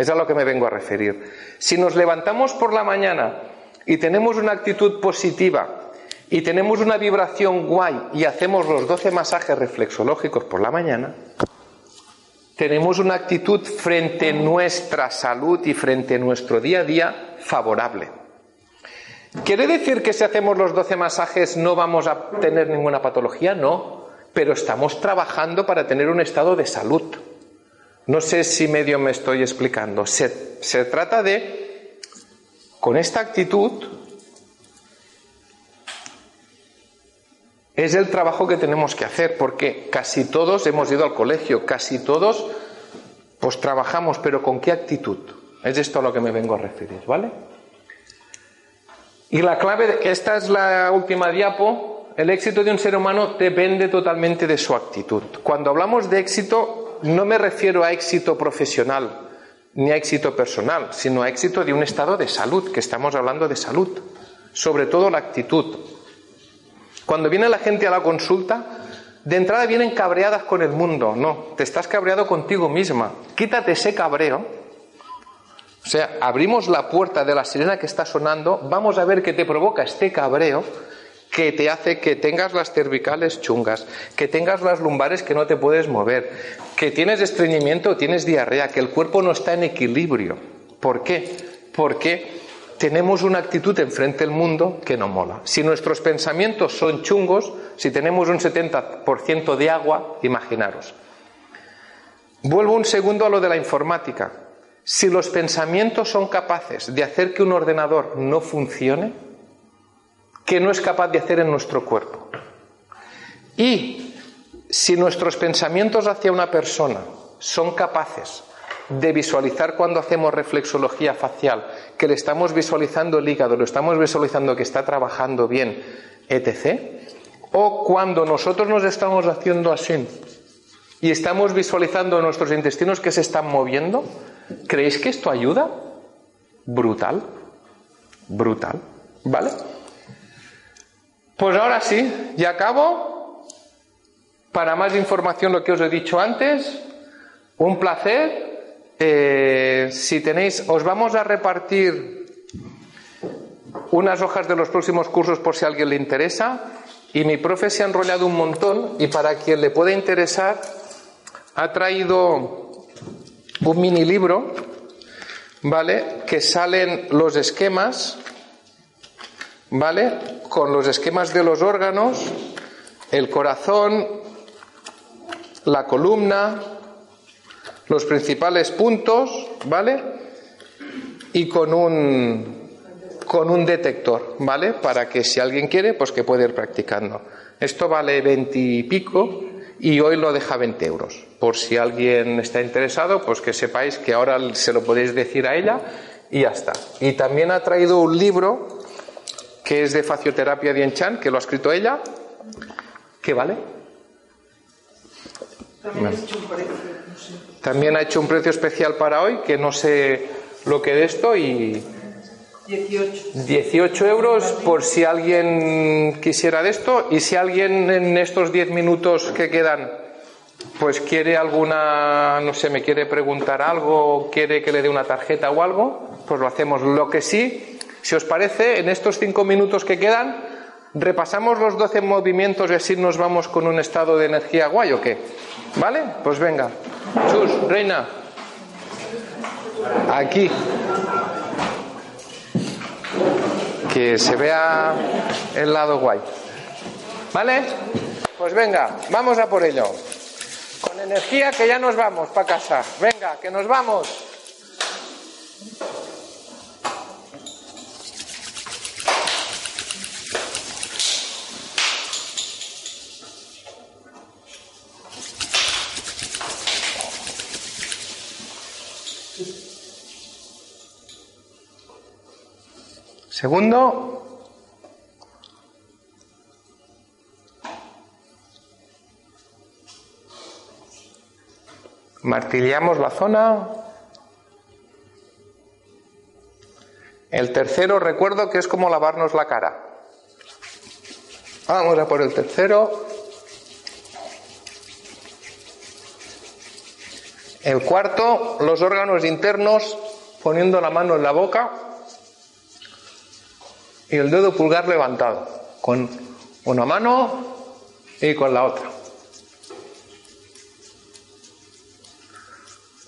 Es a lo que me vengo a referir. Si nos levantamos por la mañana y tenemos una actitud positiva y tenemos una vibración guay y hacemos los 12 masajes reflexológicos por la mañana, tenemos una actitud frente a nuestra salud y frente a nuestro día a día favorable. ¿Quiere decir que si hacemos los 12 masajes no vamos a tener ninguna patología? No, pero estamos trabajando para tener un estado de salud. No sé si medio me estoy explicando. Se, se trata de, con esta actitud, es el trabajo que tenemos que hacer, porque casi todos hemos ido al colegio, casi todos pues trabajamos, pero ¿con qué actitud? Es esto a lo que me vengo a referir, ¿vale? Y la clave, esta es la última diapo, el éxito de un ser humano depende totalmente de su actitud. Cuando hablamos de éxito, no me refiero a éxito profesional ni a éxito personal, sino a éxito de un estado de salud, que estamos hablando de salud, sobre todo la actitud. Cuando viene la gente a la consulta, de entrada vienen cabreadas con el mundo. No, te estás cabreado contigo misma. Quítate ese cabreo. O sea, abrimos la puerta de la sirena que está sonando, vamos a ver qué te provoca este cabreo que te hace que tengas las cervicales chungas, que tengas las lumbares que no te puedes mover, que tienes estreñimiento tienes diarrea, que el cuerpo no está en equilibrio. ¿Por qué? Porque tenemos una actitud enfrente del mundo que no mola. Si nuestros pensamientos son chungos, si tenemos un 70% de agua, imaginaros. Vuelvo un segundo a lo de la informática. Si los pensamientos son capaces de hacer que un ordenador no funcione, que no es capaz de hacer en nuestro cuerpo. Y si nuestros pensamientos hacia una persona son capaces de visualizar cuando hacemos reflexología facial, que le estamos visualizando el hígado, lo estamos visualizando que está trabajando bien, etc. O cuando nosotros nos estamos haciendo así y estamos visualizando nuestros intestinos que se están moviendo, ¿creéis que esto ayuda? Brutal, brutal, ¿vale? Pues ahora sí, ya acabo. Para más información, lo que os he dicho antes, un placer. Eh, si tenéis, os vamos a repartir unas hojas de los próximos cursos por si a alguien le interesa. Y mi profe se ha enrollado un montón y para quien le pueda interesar, ha traído un mini libro, ¿vale? Que salen los esquemas ¿vale? Con los esquemas de los órganos, el corazón, la columna, los principales puntos, ¿vale? Y con un con un detector, ¿vale? Para que si alguien quiere, pues que pueda ir practicando. Esto vale 20 y pico y hoy lo deja 20 euros. Por si alguien está interesado, pues que sepáis que ahora se lo podéis decir a ella y ya está. Y también ha traído un libro que es de facioterapia de Enchan, que lo ha escrito ella. ¿Qué vale? También, ha hecho un precio especial para hoy, que no sé lo que de esto y... 18. 18 euros por si alguien quisiera de esto y si alguien en estos 10 minutos que quedan pues quiere alguna, no sé, me quiere preguntar algo, quiere que le dé una tarjeta o algo, pues lo hacemos. Lo que sí, si os parece, en estos cinco minutos que quedan, repasamos los doce movimientos y así nos vamos con un estado de energía guay o qué. ¿Vale? Pues venga. Chus, reina. Aquí. Que se vea el lado guay. ¿Vale? Pues venga, vamos a por ello. Con energía que ya nos vamos para casa. Venga, que nos vamos. Segundo, martillamos la zona. El tercero, recuerdo que es como lavarnos la cara. Vamos a por el tercero. El cuarto, los órganos internos poniendo la mano en la boca y el dedo pulgar levantado, con una mano y con la otra.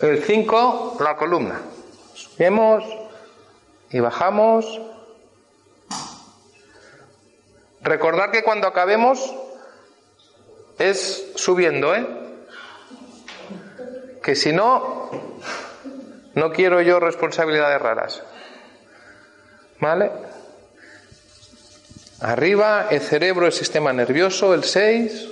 El 5, la columna. Subimos y bajamos. Recordar que cuando acabemos es subiendo, ¿eh? Que si no, no quiero yo responsabilidades raras. ¿Vale? Arriba, el cerebro, el sistema nervioso, el 6.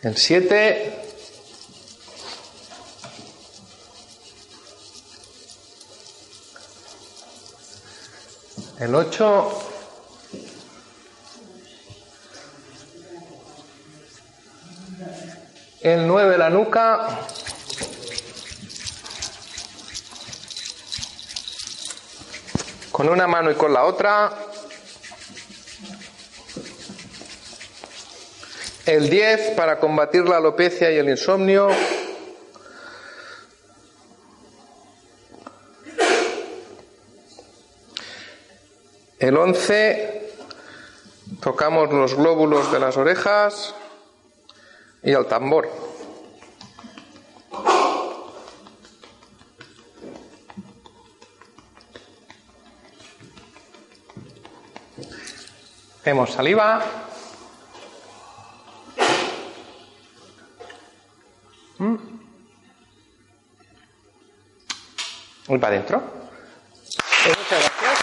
El 7. El 8. El 9 la nuca. Con una mano y con la otra. El 10 para combatir la alopecia y el insomnio. El 11 tocamos los glóbulos de las orejas y el tambor. Hacemos saliva. Mm. Y para adentro. Muchas gracias.